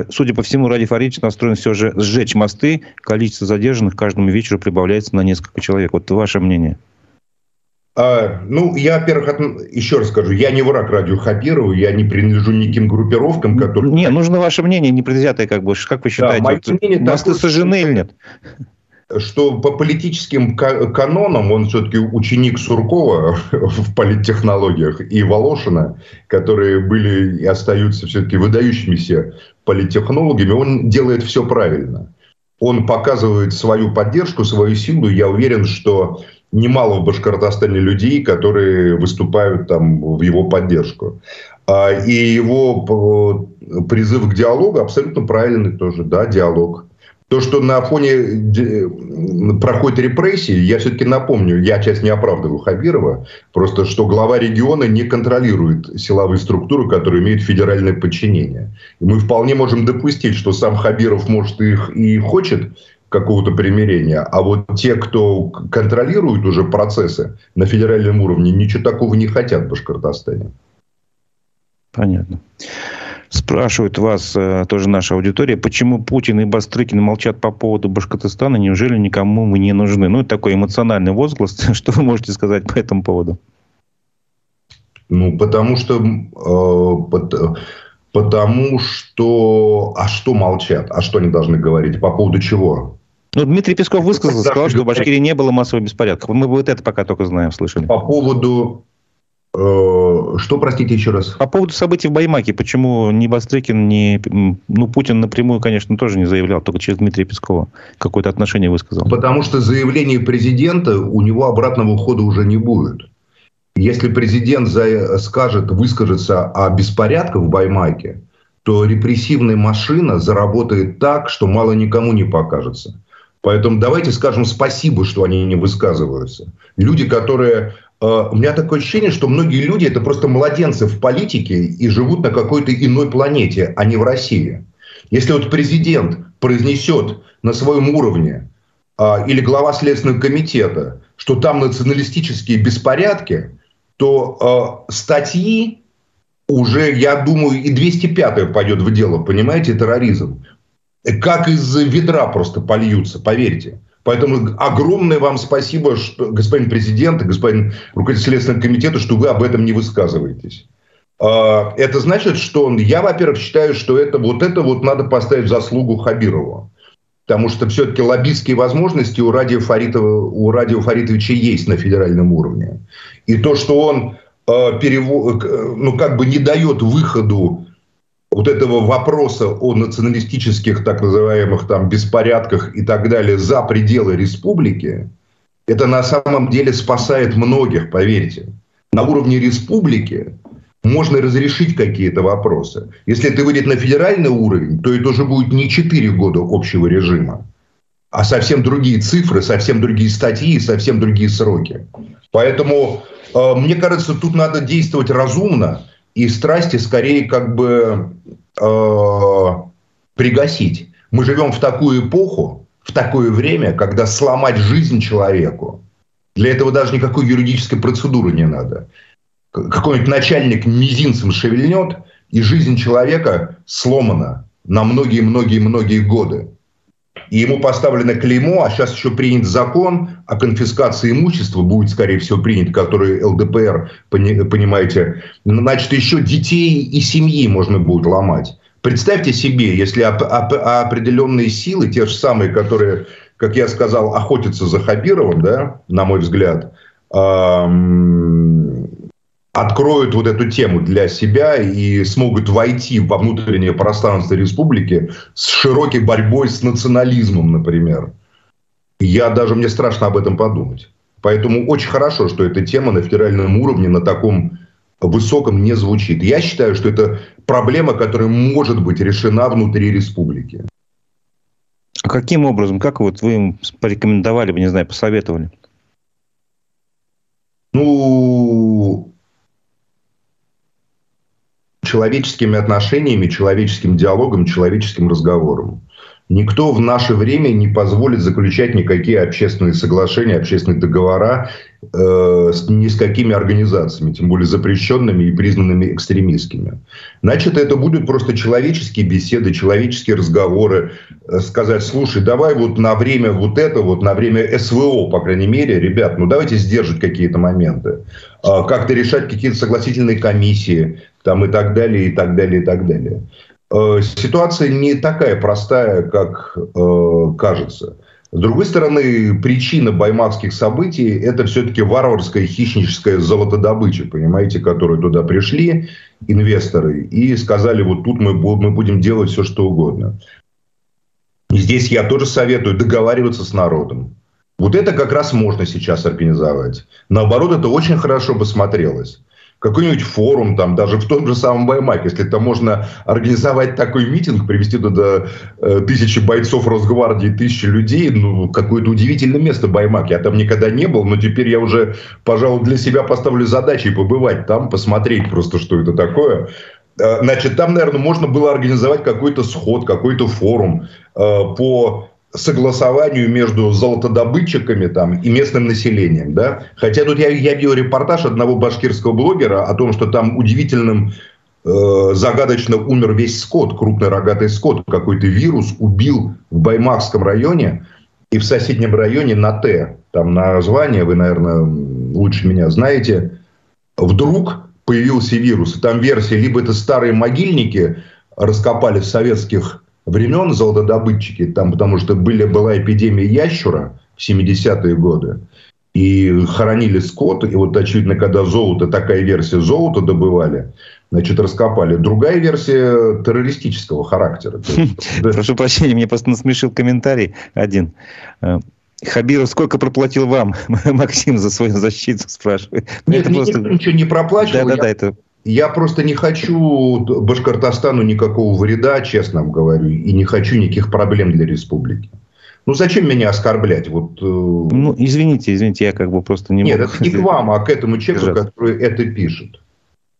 судя по всему, Ради Фаридович настроен все же сжечь мосты, количество задержанных каждому вечеру прибавляется добавляется на несколько человек. Вот ваше мнение. А, ну, я, во-первых, от... еще раз скажу, я не враг радио Хабирова, я не принадлежу никаким группировкам, которые... Не, нужно ваше мнение, не предвзятое, как бы, как вы считаете, да, вот, мнение мосты такое, сожжены или нет? Что по политическим канонам, он все-таки ученик Суркова в политтехнологиях и Волошина, которые были и остаются все-таки выдающимися политтехнологами, он делает все правильно он показывает свою поддержку, свою силу. Я уверен, что немало в Башкортостане людей, которые выступают там в его поддержку. А, и его э, призыв к диалогу абсолютно правильный тоже, да, диалог. То, что на фоне проходит репрессии, я все-таки напомню, я сейчас не оправдываю Хабирова, просто что глава региона не контролирует силовые структуры, которые имеют федеральное подчинение. И мы вполне можем допустить, что сам Хабиров, может, их и хочет какого-то примирения, а вот те, кто контролирует уже процессы на федеральном уровне, ничего такого не хотят в Башкортостане. Понятно. Спрашивают вас, э, тоже наша аудитория, почему Путин и Бастрыкин молчат по поводу Башкортостана, неужели никому мы не нужны? Ну, это такой эмоциональный возглас. Что вы можете сказать по этому поводу? Ну, потому что... Э, потому что... А что молчат? А что они должны говорить? По поводу чего? Ну, Дмитрий Песков высказался, сказал, что в Башкирии не было массовых беспорядков. Мы вот это пока только знаем, слышали. По поводу Э, что, простите, еще раз? По поводу событий в Баймаке. Почему ни Бастрыкин, ни... Ну, Путин напрямую, конечно, тоже не заявлял, только через Дмитрия Пескова какое-то отношение высказал. Потому что заявление президента, у него обратного ухода уже не будет. Если президент скажет, выскажется о беспорядках в Баймаке, то репрессивная машина заработает так, что мало никому не покажется. Поэтому давайте скажем спасибо, что они не высказываются. Люди, которые у меня такое ощущение, что многие люди это просто младенцы в политике и живут на какой-то иной планете, а не в России. Если вот президент произнесет на своем уровне а, или глава Следственного комитета, что там националистические беспорядки, то а, статьи уже, я думаю, и 205 пойдет в дело, понимаете, терроризм. Как из ведра просто польются, поверьте. Поэтому огромное вам спасибо, что, господин президент и господин руководитель Следственного комитета, что вы об этом не высказываетесь. А, это значит, что я, во-первых, считаю, что это вот это вот надо поставить в заслугу Хабирову. Потому что все-таки лоббистские возможности у Радио, Фаритова, у Радио Фаритовича есть на федеральном уровне. И то, что он э, перево... ну, как бы не дает выходу вот этого вопроса о националистических так называемых там беспорядках и так далее за пределы республики, это на самом деле спасает многих, поверьте. На уровне республики можно разрешить какие-то вопросы. Если это выйдет на федеральный уровень, то это уже будет не 4 года общего режима, а совсем другие цифры, совсем другие статьи, совсем другие сроки. Поэтому, э, мне кажется, тут надо действовать разумно, и страсти скорее как бы э, пригасить. Мы живем в такую эпоху, в такое время, когда сломать жизнь человеку, для этого даже никакой юридической процедуры не надо. Какой-нибудь начальник мизинцем шевельнет, и жизнь человека сломана на многие-многие-многие годы и ему поставлено клеймо, а сейчас еще принят закон о конфискации имущества, будет, скорее всего, принят, который ЛДПР, понимаете, значит, еще детей и семьи можно будет ломать. Представьте себе, если определенные силы, те же самые, которые, как я сказал, охотятся за Хабировым, да, на мой взгляд, откроют вот эту тему для себя и смогут войти во внутреннее пространство республики с широкой борьбой с национализмом, например. Я даже, мне страшно об этом подумать. Поэтому очень хорошо, что эта тема на федеральном уровне на таком высоком не звучит. Я считаю, что это проблема, которая может быть решена внутри республики. А каким образом? Как вот вы им порекомендовали, не знаю, посоветовали? Ну, человеческими отношениями, человеческим диалогом, человеческим разговором. Никто в наше время не позволит заключать никакие общественные соглашения, общественные договора э, с, ни с какими организациями, тем более запрещенными и признанными экстремистскими. Значит, это будут просто человеческие беседы, человеческие разговоры. Э, сказать, слушай, давай вот на время вот это, вот на время СВО, по крайней мере, ребят, ну давайте сдержать какие-то моменты. Э, как-то решать какие-то согласительные комиссии там и так далее, и так далее, и так далее. Э, ситуация не такая простая, как э, кажется. С другой стороны, причина баймакских событий – это все-таки варварская хищническая золотодобыча, понимаете, которые туда пришли, инвесторы, и сказали, вот тут мы, мы будем делать все, что угодно. здесь я тоже советую договариваться с народом. Вот это как раз можно сейчас организовать. Наоборот, это очень хорошо бы смотрелось какой-нибудь форум, там, даже в том же самом Баймаке, если это можно организовать такой митинг, привести туда э, тысячи бойцов Росгвардии, тысячи людей, ну, какое-то удивительное место Баймак. Я там никогда не был, но теперь я уже, пожалуй, для себя поставлю задачей побывать там, посмотреть просто, что это такое. Э, значит, там, наверное, можно было организовать какой-то сход, какой-то форум э, по согласованию между золотодобытчиками там, и местным населением. Да? Хотя тут я, я видел репортаж одного башкирского блогера о том, что там удивительным э, загадочно умер весь скот, крупный рогатый скот. Какой-то вирус убил в Баймакском районе и в соседнем районе на Т. Там название, вы, наверное, лучше меня знаете. Вдруг появился вирус. Там версия, либо это старые могильники раскопали с советских времен, золотодобытчики, там, потому что были, была эпидемия ящура в 70-е годы и хоронили скот, и вот, очевидно, когда золото, такая версия золота добывали, значит, раскопали. Другая версия террористического характера. Прошу прощения, мне просто насмешил комментарий один. Э, Хабиров сколько проплатил вам, Максим, за свою защиту, спрашивает. Ну, Нет, это просто... ничего не проплачивал. Да, да, да, это... Я просто не хочу Башкортостану никакого вреда, честно вам говорю, и не хочу никаких проблем для республики. Ну, зачем меня оскорблять? Вот, э, ну, извините, извините, я как бы просто не Нет, могу... это не к вам, а к этому человеку, который это пишет.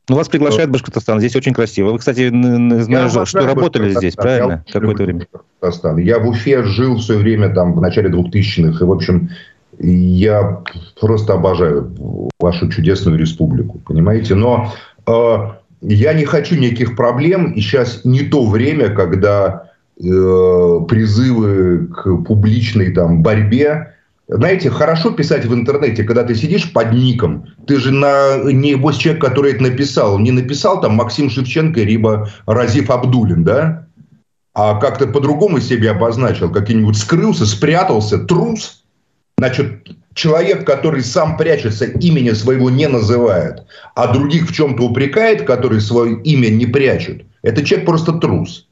Ну, вас приглашает э, Башкортостан, здесь очень красиво. Вы, кстати, знаю, что работали здесь, правильно? Какое-то время. Башкортостан. Я в Уфе жил в свое время, там, в начале 2000-х, и, в общем, я просто обожаю вашу чудесную республику, понимаете? Но я не хочу никаких проблем, и сейчас не то время, когда Э, призывы к публичной там, борьбе. Знаете, хорошо писать в интернете, когда ты сидишь под ником. Ты же на, не босс человек, который это написал. Не написал там Максим Шевченко, либо Разив Абдулин, да? А как-то по-другому себе обозначил. Как-нибудь скрылся, спрятался, трус. Значит, человек, который сам прячется, имени своего не называет, а других в чем-то упрекает, который свое имя не прячут, это человек просто трус.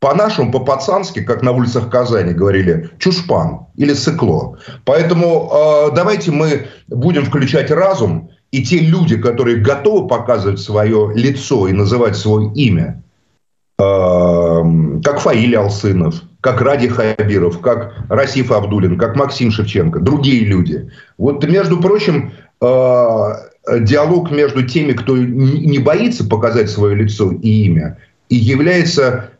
По-нашему, по-пацански, как на улицах Казани говорили, чушпан или сыкло. Поэтому э, давайте мы будем включать разум, и те люди, которые готовы показывать свое лицо и называть свое имя, э, как Фаиль Алсынов, как Ради Хабиров, как Расиф Абдулин, как Максим Шевченко, другие люди. Вот, между прочим, э, диалог между теми, кто не боится показать свое лицо и имя, и является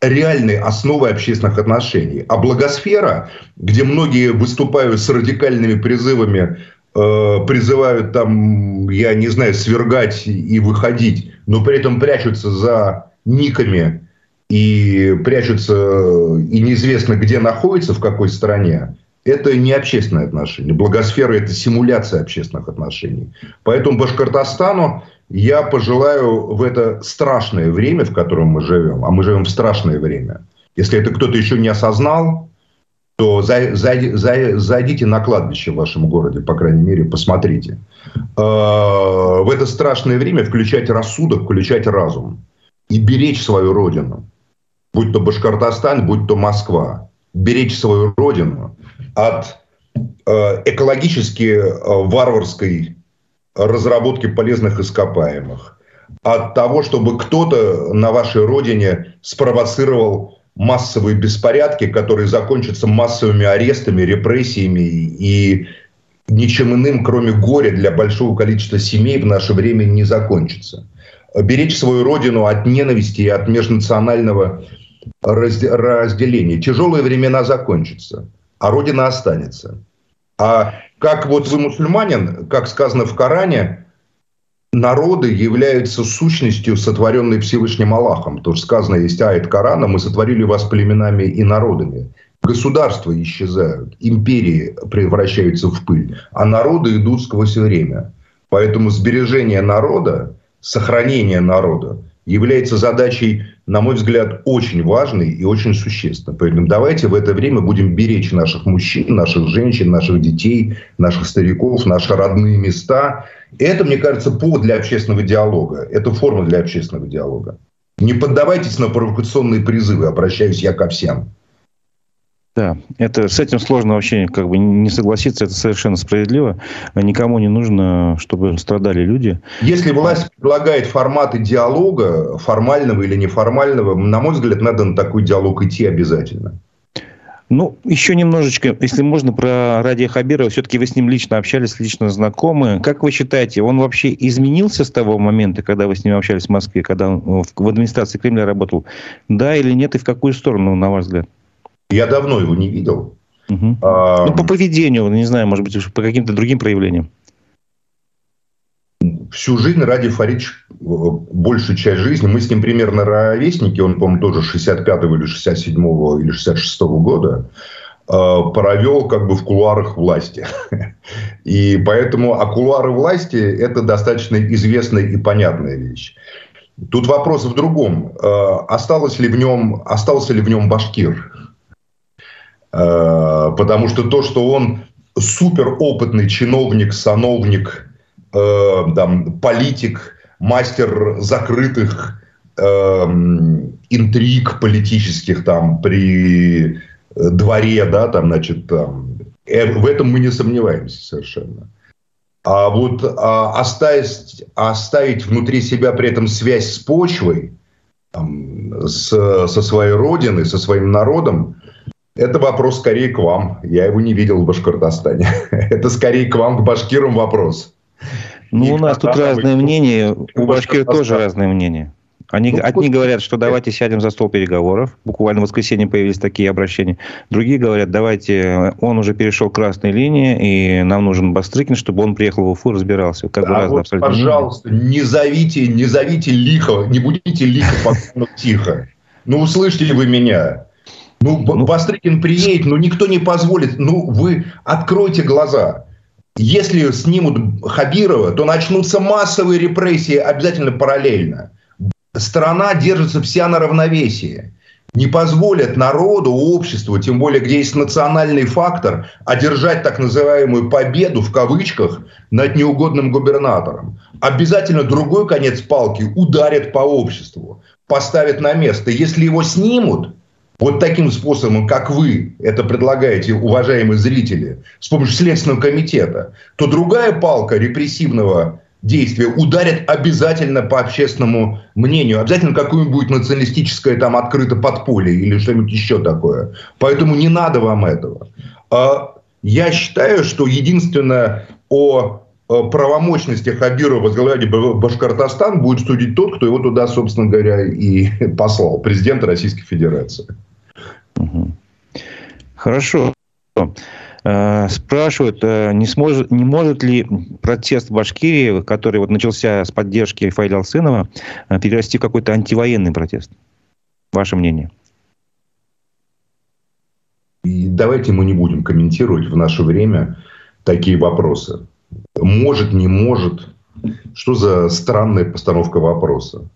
реальной основой общественных отношений. А благосфера, где многие выступают с радикальными призывами, э, призывают там, я не знаю, свергать и выходить, но при этом прячутся за никами и прячутся и неизвестно где находятся, в какой стране, это не общественные отношения. Благосфера – это симуляция общественных отношений. Поэтому Башкортостану я пожелаю в это страшное время, в котором мы живем, а мы живем в страшное время, если это кто-то еще не осознал, то зайдите на кладбище в вашем городе, по крайней мере, посмотрите. А, в это страшное время включать рассудок, включать разум и беречь свою родину. Будь то Башкортостан, будь то Москва. Беречь свою родину от э, экологически э, варварской разработки полезных ископаемых, от того, чтобы кто-то на вашей родине спровоцировал массовые беспорядки, которые закончатся массовыми арестами, репрессиями и ничем иным, кроме горя для большого количества семей в наше время не закончится. Беречь свою родину от ненависти и от межнационального разделения. Тяжелые времена закончатся, а родина останется. А как вот вы мусульманин, как сказано в Коране, народы являются сущностью, сотворенной Всевышним Аллахом. То, что сказано есть аят Корана, мы сотворили вас племенами и народами. Государства исчезают, империи превращаются в пыль, а народы идут сквозь время. Поэтому сбережение народа, сохранение народа является задачей на мой взгляд, очень важный и очень существенный. Поэтому давайте в это время будем беречь наших мужчин, наших женщин, наших детей, наших стариков, наши родные места. Это, мне кажется, повод для общественного диалога. Это форма для общественного диалога. Не поддавайтесь на провокационные призывы, обращаюсь я ко всем. Да, это, с этим сложно вообще как бы не согласиться, это совершенно справедливо. Никому не нужно, чтобы страдали люди. Если власть предлагает форматы диалога, формального или неформального, на мой взгляд, надо на такой диалог идти обязательно. Ну, еще немножечко, если можно, про Радия Хабирова. Все-таки вы с ним лично общались, лично знакомы. Как вы считаете, он вообще изменился с того момента, когда вы с ним общались в Москве, когда он в администрации Кремля работал? Да или нет, и в какую сторону, на ваш взгляд? Я давно его не видел. Угу. А, ну, по поведению, не знаю, может быть, по каким-то другим проявлениям. всю жизнь Ради Фарич, большую часть жизни, мы с ним примерно ровесники, он, по-моему, тоже 65-го или 67-го или 66-го года, э, провел как бы в кулуарах власти. И поэтому, а кулуары власти – это достаточно известная и понятная вещь. Тут вопрос в другом. Осталось ли в нем, остался ли в нем башкир? Потому что то, что он суперопытный чиновник, сановник, э, там, политик, мастер закрытых э, интриг политических там при дворе, да, там, значит, там, э, в этом мы не сомневаемся совершенно. А вот а, оставить, оставить внутри себя при этом связь с почвой, там, с, со своей родиной, со своим народом, это вопрос скорее к вам. Я его не видел в Башкортостане. Это скорее к вам, к башкирам вопрос. Ну, И у нас тут разные мнения. У башкир тоже разные мнения. Они, ну, одни говорят, что давайте сядем за стол переговоров. Буквально в воскресенье появились такие обращения. Другие говорят, давайте, он уже перешел красные линии, и нам нужен Бастрыкин, чтобы он приехал в Уфу и разбирался. Как да, бы вот, пожалуйста, мнения. не зовите, не зовите лихо, не будите лихо, тихо. Ну, услышите вы меня. Ну, ну, Бастрыкин приедет, но никто не позволит. Ну, вы откройте глаза. Если снимут Хабирова, то начнутся массовые репрессии обязательно параллельно. Страна держится вся на равновесии. Не позволят народу, обществу, тем более, где есть национальный фактор, одержать так называемую победу, в кавычках, над неугодным губернатором. Обязательно другой конец палки ударят по обществу, поставят на место. Если его снимут, вот таким способом, как вы это предлагаете, уважаемые зрители, с помощью Следственного комитета, то другая палка репрессивного действия ударит обязательно по общественному мнению. Обязательно какое-нибудь националистическое там открыто подполье или что-нибудь еще такое. Поэтому не надо вам этого. А я считаю, что единственное о правомощности Хабирова возглавлять Башкортостан будет судить тот, кто его туда, собственно говоря, и послал, президент Российской Федерации. Хорошо. Э, спрашивают, э, не, сможет, не может ли протест в Башкирии, который вот начался с поддержки Фаиля Алсынова, э, перерасти в какой-то антивоенный протест? Ваше мнение? И давайте мы не будем комментировать в наше время такие вопросы. Может, не может. Что за странная постановка вопроса?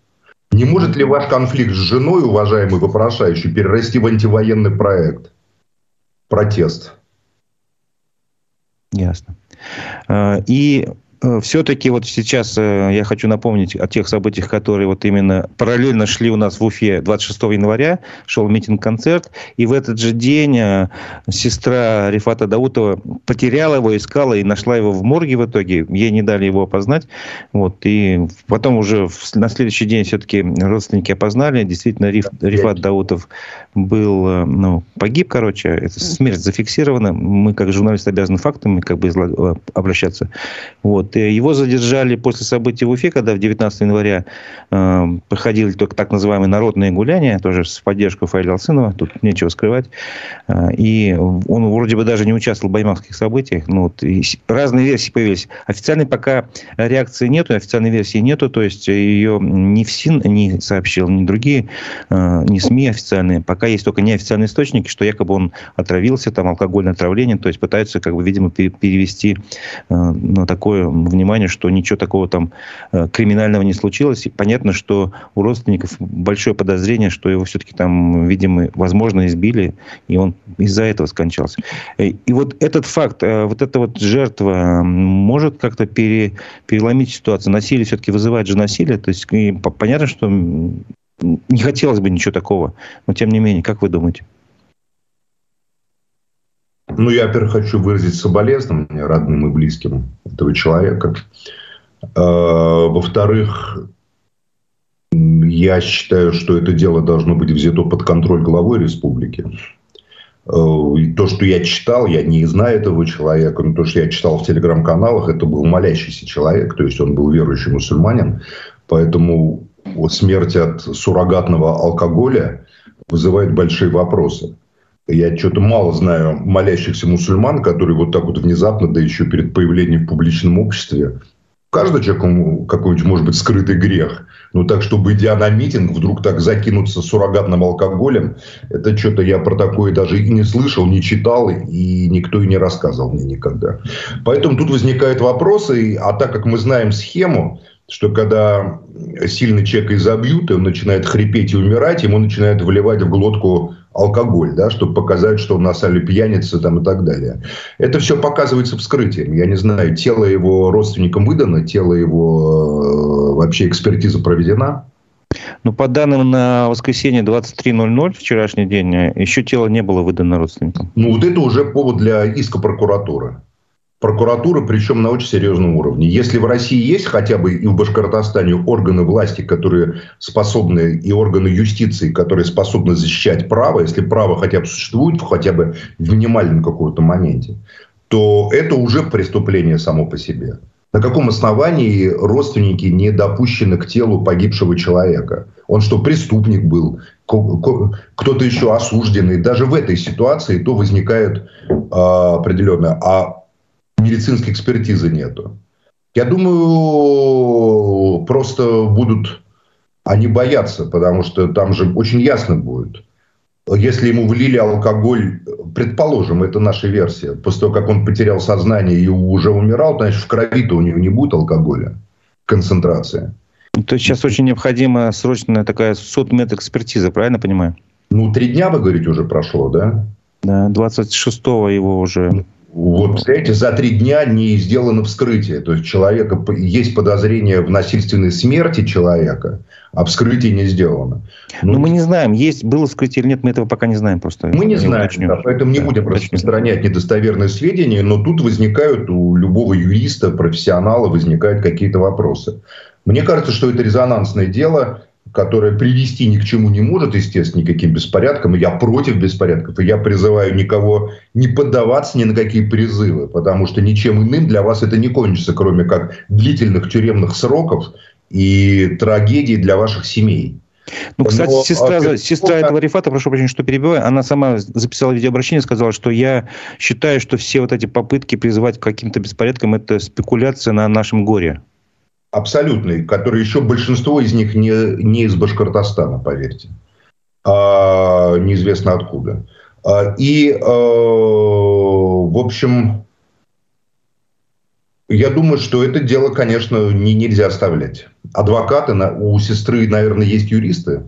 Не может ли ваш конфликт с женой, уважаемый вопрошающий, перерасти в антивоенный проект? Протест. Ясно. А, и все-таки вот сейчас э, я хочу напомнить о тех событиях, которые вот именно параллельно шли у нас в Уфе 26 января, шел митинг-концерт, и в этот же день э, сестра Рифата Даутова потеряла его, искала и нашла его в морге в итоге, ей не дали его опознать, вот, и потом уже на следующий день все-таки родственники опознали, действительно Риф, Рифат Даутов был, ну, погиб, короче, это смерть зафиксирована, мы как журналисты обязаны фактами как бы обращаться, вот, его задержали после событий в Уфе, когда в 19 января э, проходили только так называемые народные гуляния, тоже с поддержкой Фаиля Алсынова, тут нечего скрывать. Э, и он вроде бы даже не участвовал в баймакских событиях. Ну, вот, разные версии появились. Официальной пока реакции нету, официальной версии нету, то есть ее ни ФСИН не сообщил, ни другие, э, ни СМИ официальные. Пока есть только неофициальные источники, что якобы он отравился, там алкогольное отравление, то есть пытаются, как бы, видимо, перевести э, на такое внимание, что ничего такого там э, криминального не случилось. И понятно, что у родственников большое подозрение, что его все-таки там, видимо, возможно, избили, и он из-за этого скончался. Э, и вот этот факт, э, вот эта вот жертва может как-то пере, переломить ситуацию. Насилие все-таки вызывает же насилие. То есть понятно, что не хотелось бы ничего такого. Но тем не менее, как вы думаете? Ну, я, во-первых, хочу выразить соболезнования родным и близким этого человека. А, во-вторых, я считаю, что это дело должно быть взято под контроль главой республики. А, и то, что я читал, я не знаю этого человека, но то, что я читал в телеграм-каналах, это был молящийся человек, то есть он был верующий мусульманин. Поэтому смерть от суррогатного алкоголя вызывает большие вопросы. Я что-то мало знаю молящихся мусульман, которые вот так вот внезапно, да еще перед появлением в публичном обществе, Каждый человек какой-нибудь, может быть, скрытый грех. Ну, так, чтобы, идя на митинг, вдруг так закинуться суррогатным алкоголем, это что-то я про такое даже и не слышал, не читал, и никто и не рассказывал мне никогда. Поэтому тут возникают вопросы, а так как мы знаем схему, что когда сильный человек изобьют, и он начинает хрипеть и умирать, ему начинают вливать в глотку алкоголь, да, чтобы показать, что он на сале пьяница там, и так далее. Это все показывается вскрытием. Я не знаю, тело его родственникам выдано, тело его э, вообще экспертиза проведена. Ну, по данным на воскресенье 23.00, вчерашний день, э, еще тело не было выдано родственникам. Ну, вот это уже повод для иска прокуратуры прокуратуры, причем на очень серьезном уровне. Если в России есть хотя бы и в Башкортостане органы власти, которые способны, и органы юстиции, которые способны защищать право, если право хотя бы существует, хотя бы в минимальном каком-то моменте, то это уже преступление само по себе. На каком основании родственники не допущены к телу погибшего человека? Он что, преступник был? Кто-то еще осужденный? Даже в этой ситуации то возникает э, определенно. А медицинской экспертизы нету. Я думаю, просто будут они боятся, потому что там же очень ясно будет. Если ему влили алкоголь, предположим, это наша версия, после того, как он потерял сознание и уже умирал, значит, в крови-то у него не будет алкоголя, концентрация. То есть сейчас очень необходима срочная такая судмедэкспертиза, правильно понимаю? Ну, три дня, вы говорите, уже прошло, да? Да, 26-го его уже вот, представляете, за три дня не сделано вскрытие. То есть человека есть подозрение в насильственной смерти человека, а вскрытие не сделано. Ну, Но мы не знаем, есть было вскрытие или нет, мы этого пока не знаем просто. Мы не, не знаем, да, поэтому не да, будем распространять недостоверные сведения, но тут возникают у любого юриста, профессионала возникают какие-то вопросы. Мне кажется, что это резонансное дело которая привести ни к чему не может, естественно, никаким беспорядкам. И я против беспорядков. И я призываю никого не поддаваться ни на какие призывы, потому что ничем иным для вас это не кончится, кроме как длительных тюремных сроков и трагедий для ваших семей. Ну, кстати, Но, сестра, а, сестра этого Рифата, прошу прощения, что перебиваю, она сама записала видеообращение, сказала, что я считаю, что все вот эти попытки призывать к каким-то беспорядкам – это спекуляция на нашем горе абсолютный, которые еще большинство из них не, не из Башкортостана, поверьте, а неизвестно откуда. А, и, э, в общем, я думаю, что это дело, конечно, не, нельзя оставлять. Адвокаты, у сестры, наверное, есть юристы,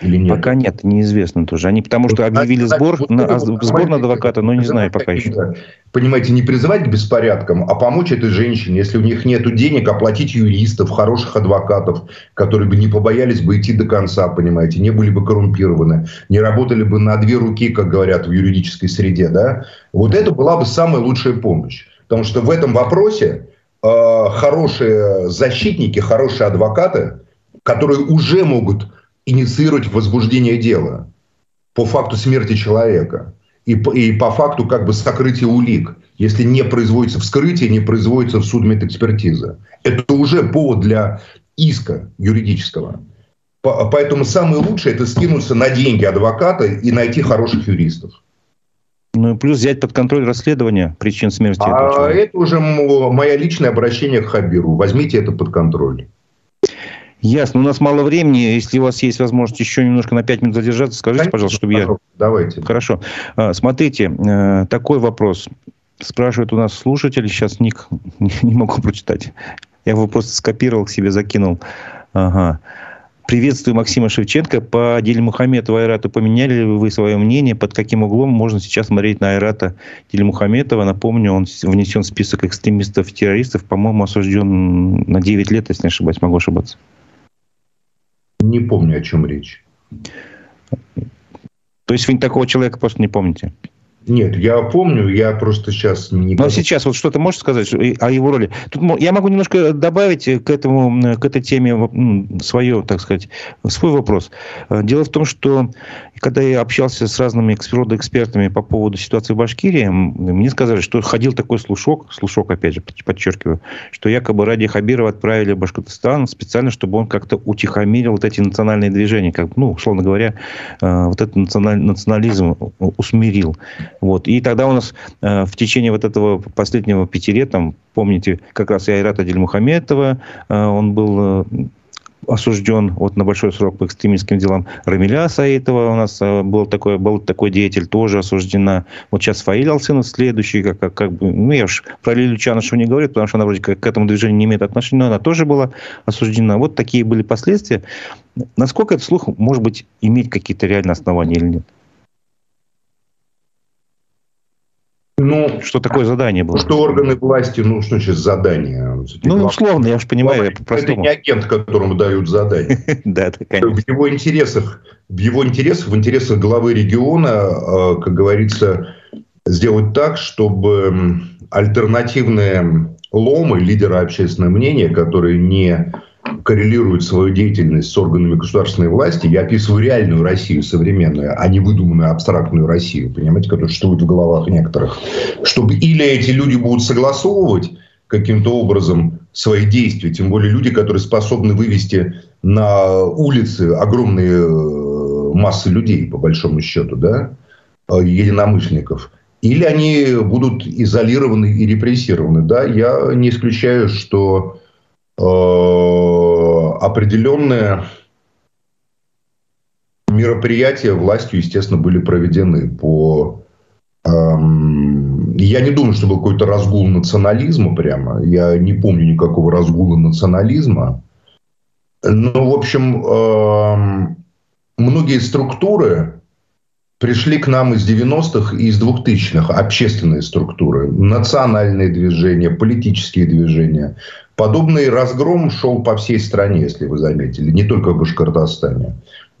или нет? Пока нет, неизвестно тоже. Они потому что объявили сбор, вот, на, сбор на адвоката, но не знаю пока еще. Понимаете, не призывать к беспорядкам, а помочь этой женщине, если у них нет денег, оплатить юристов, хороших адвокатов, которые бы не побоялись бы идти до конца, понимаете, не были бы коррумпированы, не работали бы на две руки, как говорят в юридической среде, да. Вот это была бы самая лучшая помощь. Потому что в этом вопросе э, хорошие защитники, хорошие адвокаты, которые уже могут инициировать возбуждение дела по факту смерти человека и по, и по факту как бы сокрытия улик, если не производится вскрытие, не производится в судмедэкспертиза. Это уже повод для иска юридического. Поэтому самое лучшее – это скинуться на деньги адвоката и найти хороших юристов. Ну и плюс взять под контроль расследование причин смерти. А это уже мое личное обращение к Хабиру. Возьмите это под контроль. Ясно. У нас мало времени. Если у вас есть возможность еще немножко на 5 минут задержаться, скажите, Конечно, пожалуйста, чтобы я... Давайте. Хорошо. А, смотрите, э, такой вопрос. Спрашивает у нас слушатель. Сейчас ник не могу прочитать. Я его просто скопировал, к себе закинул. Ага. Приветствую Максима Шевченко. По Дельмухаметову Айрату поменяли ли вы свое мнение? Под каким углом можно сейчас смотреть на Айрата Дельмухаметова? Напомню, он внесен в список экстремистов-террористов. По-моему, осужден на 9 лет, если не ошибаюсь. Могу ошибаться. Не помню, о чем речь. То есть вы такого человека просто не помните? Нет, я помню, я просто сейчас не... Но сейчас вот что-то можешь сказать о его роли? Тут я могу немножко добавить к, этому, к этой теме свое, так сказать, свой вопрос. Дело в том, что когда я общался с разными экспертами по поводу ситуации в Башкирии, мне сказали, что ходил такой слушок, слушок, опять же, подчеркиваю, что якобы Ради Хабирова отправили в Башкортостан специально, чтобы он как-то утихомирил вот эти национальные движения, как, ну, условно говоря, э, вот этот национализм усмирил. Вот. И тогда у нас э, в течение вот этого последнего пяти лет, там, помните, как раз и Айрата Дельмухаметова, э, он был осужден вот на большой срок по экстремистским делам. Рамиля Саитова у нас э, был такой, был такой деятель, тоже осуждена. Вот сейчас Фаиль Алсынов следующий, как, как, как бы, ну, я уж про Лилю Чанышеву не говорю, потому что она вроде как к этому движению не имеет отношения, но она тоже была осуждена. Вот такие были последствия. Насколько этот слух, может быть, иметь какие-то реальные основания или нет? Ну, что такое задание было? Что органы власти, ну, что значит задание? Ну, условно, я же понимаю, это Это не агент, которому дают задание. Да, это, конечно. В его интересах, в его интересах, в интересах главы региона, э, как говорится, сделать так, чтобы альтернативные ломы лидера общественного мнения, которые не коррелирует свою деятельность с органами государственной власти, я описываю реальную Россию современную, а не выдуманную абстрактную Россию, понимаете, которая существует в головах некоторых. Чтобы или эти люди будут согласовывать каким-то образом свои действия, тем более люди, которые способны вывести на улицы огромные э, массы людей, по большому счету, да, э, единомышленников, или они будут изолированы и репрессированы. Да, я не исключаю, что определенные мероприятия властью, естественно, были проведены по... Эм, я не думаю, что был какой-то разгул национализма прямо. Я не помню никакого разгула национализма. Но, в общем, эм, многие структуры пришли к нам из 90-х и из 2000-х, общественные структуры, национальные движения, политические движения, Подобный разгром шел по всей стране, если вы заметили, не только в Башкортостане.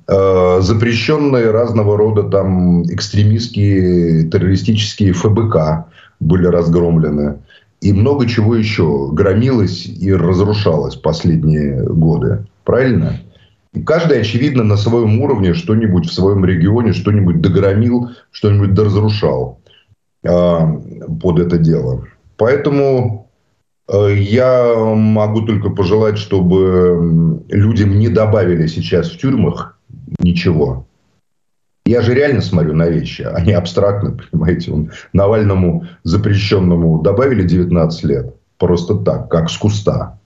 Э, запрещенные разного рода там экстремистские, террористические ФБК были разгромлены. И много чего еще громилось и разрушалось последние годы. Правильно? Каждый, очевидно, на своем уровне что-нибудь в своем регионе, что-нибудь догромил, что-нибудь доразрушал э, под это дело. Поэтому Э, я могу только пожелать, чтобы людям не добавили сейчас в тюрьмах ничего. Я же реально смотрю на вещи, а не абстрактно, понимаете. Он, Навальному запрещенному добавили 19 лет. Просто так, как с куста.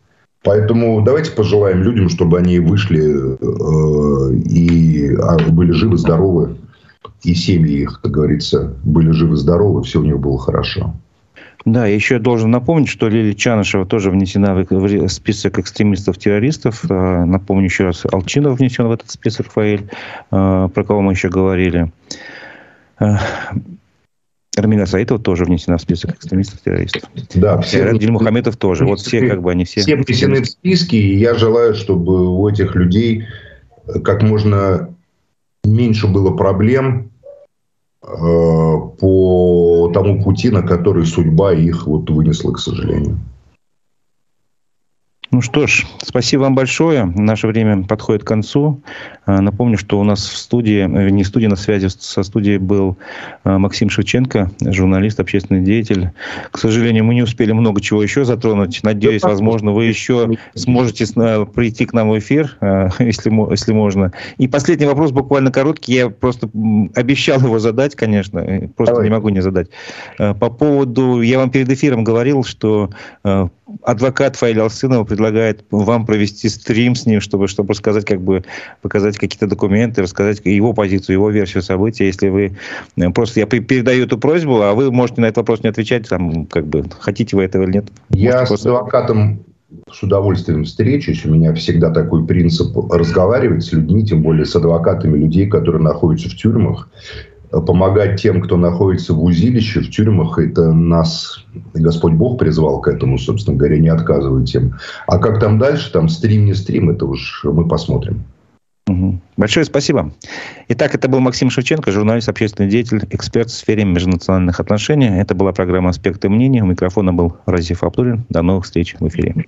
Поэтому давайте пожелаем людям, чтобы они вышли э, и а, были живы, здоровы. И семьи их, как говорится, были живы, здоровы, все у них было хорошо. Да, еще я должен напомнить, что Лили Чанышева тоже внесена в список экстремистов-террористов. А, напомню еще раз, Алчинов внесен в этот список, Фаэль, а, про кого мы еще говорили. Армина Саитова тоже внесена в список экстремистов-террористов. Да, все. Радиль Мухаметов тоже. Вот все, как бы, они все... Все внесены в списки, и я желаю, чтобы у этих людей как можно меньше было проблем Э, по тому пути, на который судьба их вот вынесла, к сожалению. Ну что ж, спасибо вам большое. Наше время подходит к концу. А, напомню, что у нас в студии, э, не в студии, на связи со студией был а, Максим Шевченко, журналист, общественный деятель. К сожалению, мы не успели много чего еще затронуть. Надеюсь, возможно, вы еще сможете прийти к нам в эфир, если, если можно. И последний вопрос, буквально короткий. Я просто обещал его задать, конечно. Э, просто Давай. не могу не задать. По поводу... Я вам перед эфиром говорил, что адвокат Фаиля Алсынова предлагает вам провести стрим с ним, чтобы, чтобы рассказать, как бы показать какие-то документы, рассказать его позицию, его версию событий. Если вы э, просто я передаю эту просьбу, а вы можете на этот вопрос не отвечать, там, как бы хотите вы этого или нет. Я с адвокатом с удовольствием встречусь. У меня всегда такой принцип разговаривать с людьми, тем более с адвокатами людей, которые находятся в тюрьмах помогать тем, кто находится в узилище, в тюрьмах, это нас Господь Бог призвал к этому, собственно говоря, не отказывать им. А как там дальше, там стрим, не стрим, это уж мы посмотрим. Большое спасибо. Итак, это был Максим Шевченко, журналист, общественный деятель, эксперт в сфере межнациональных отношений. Это была программа «Аспекты мнений». У микрофона был Разиф Абдулин. До новых встреч в эфире.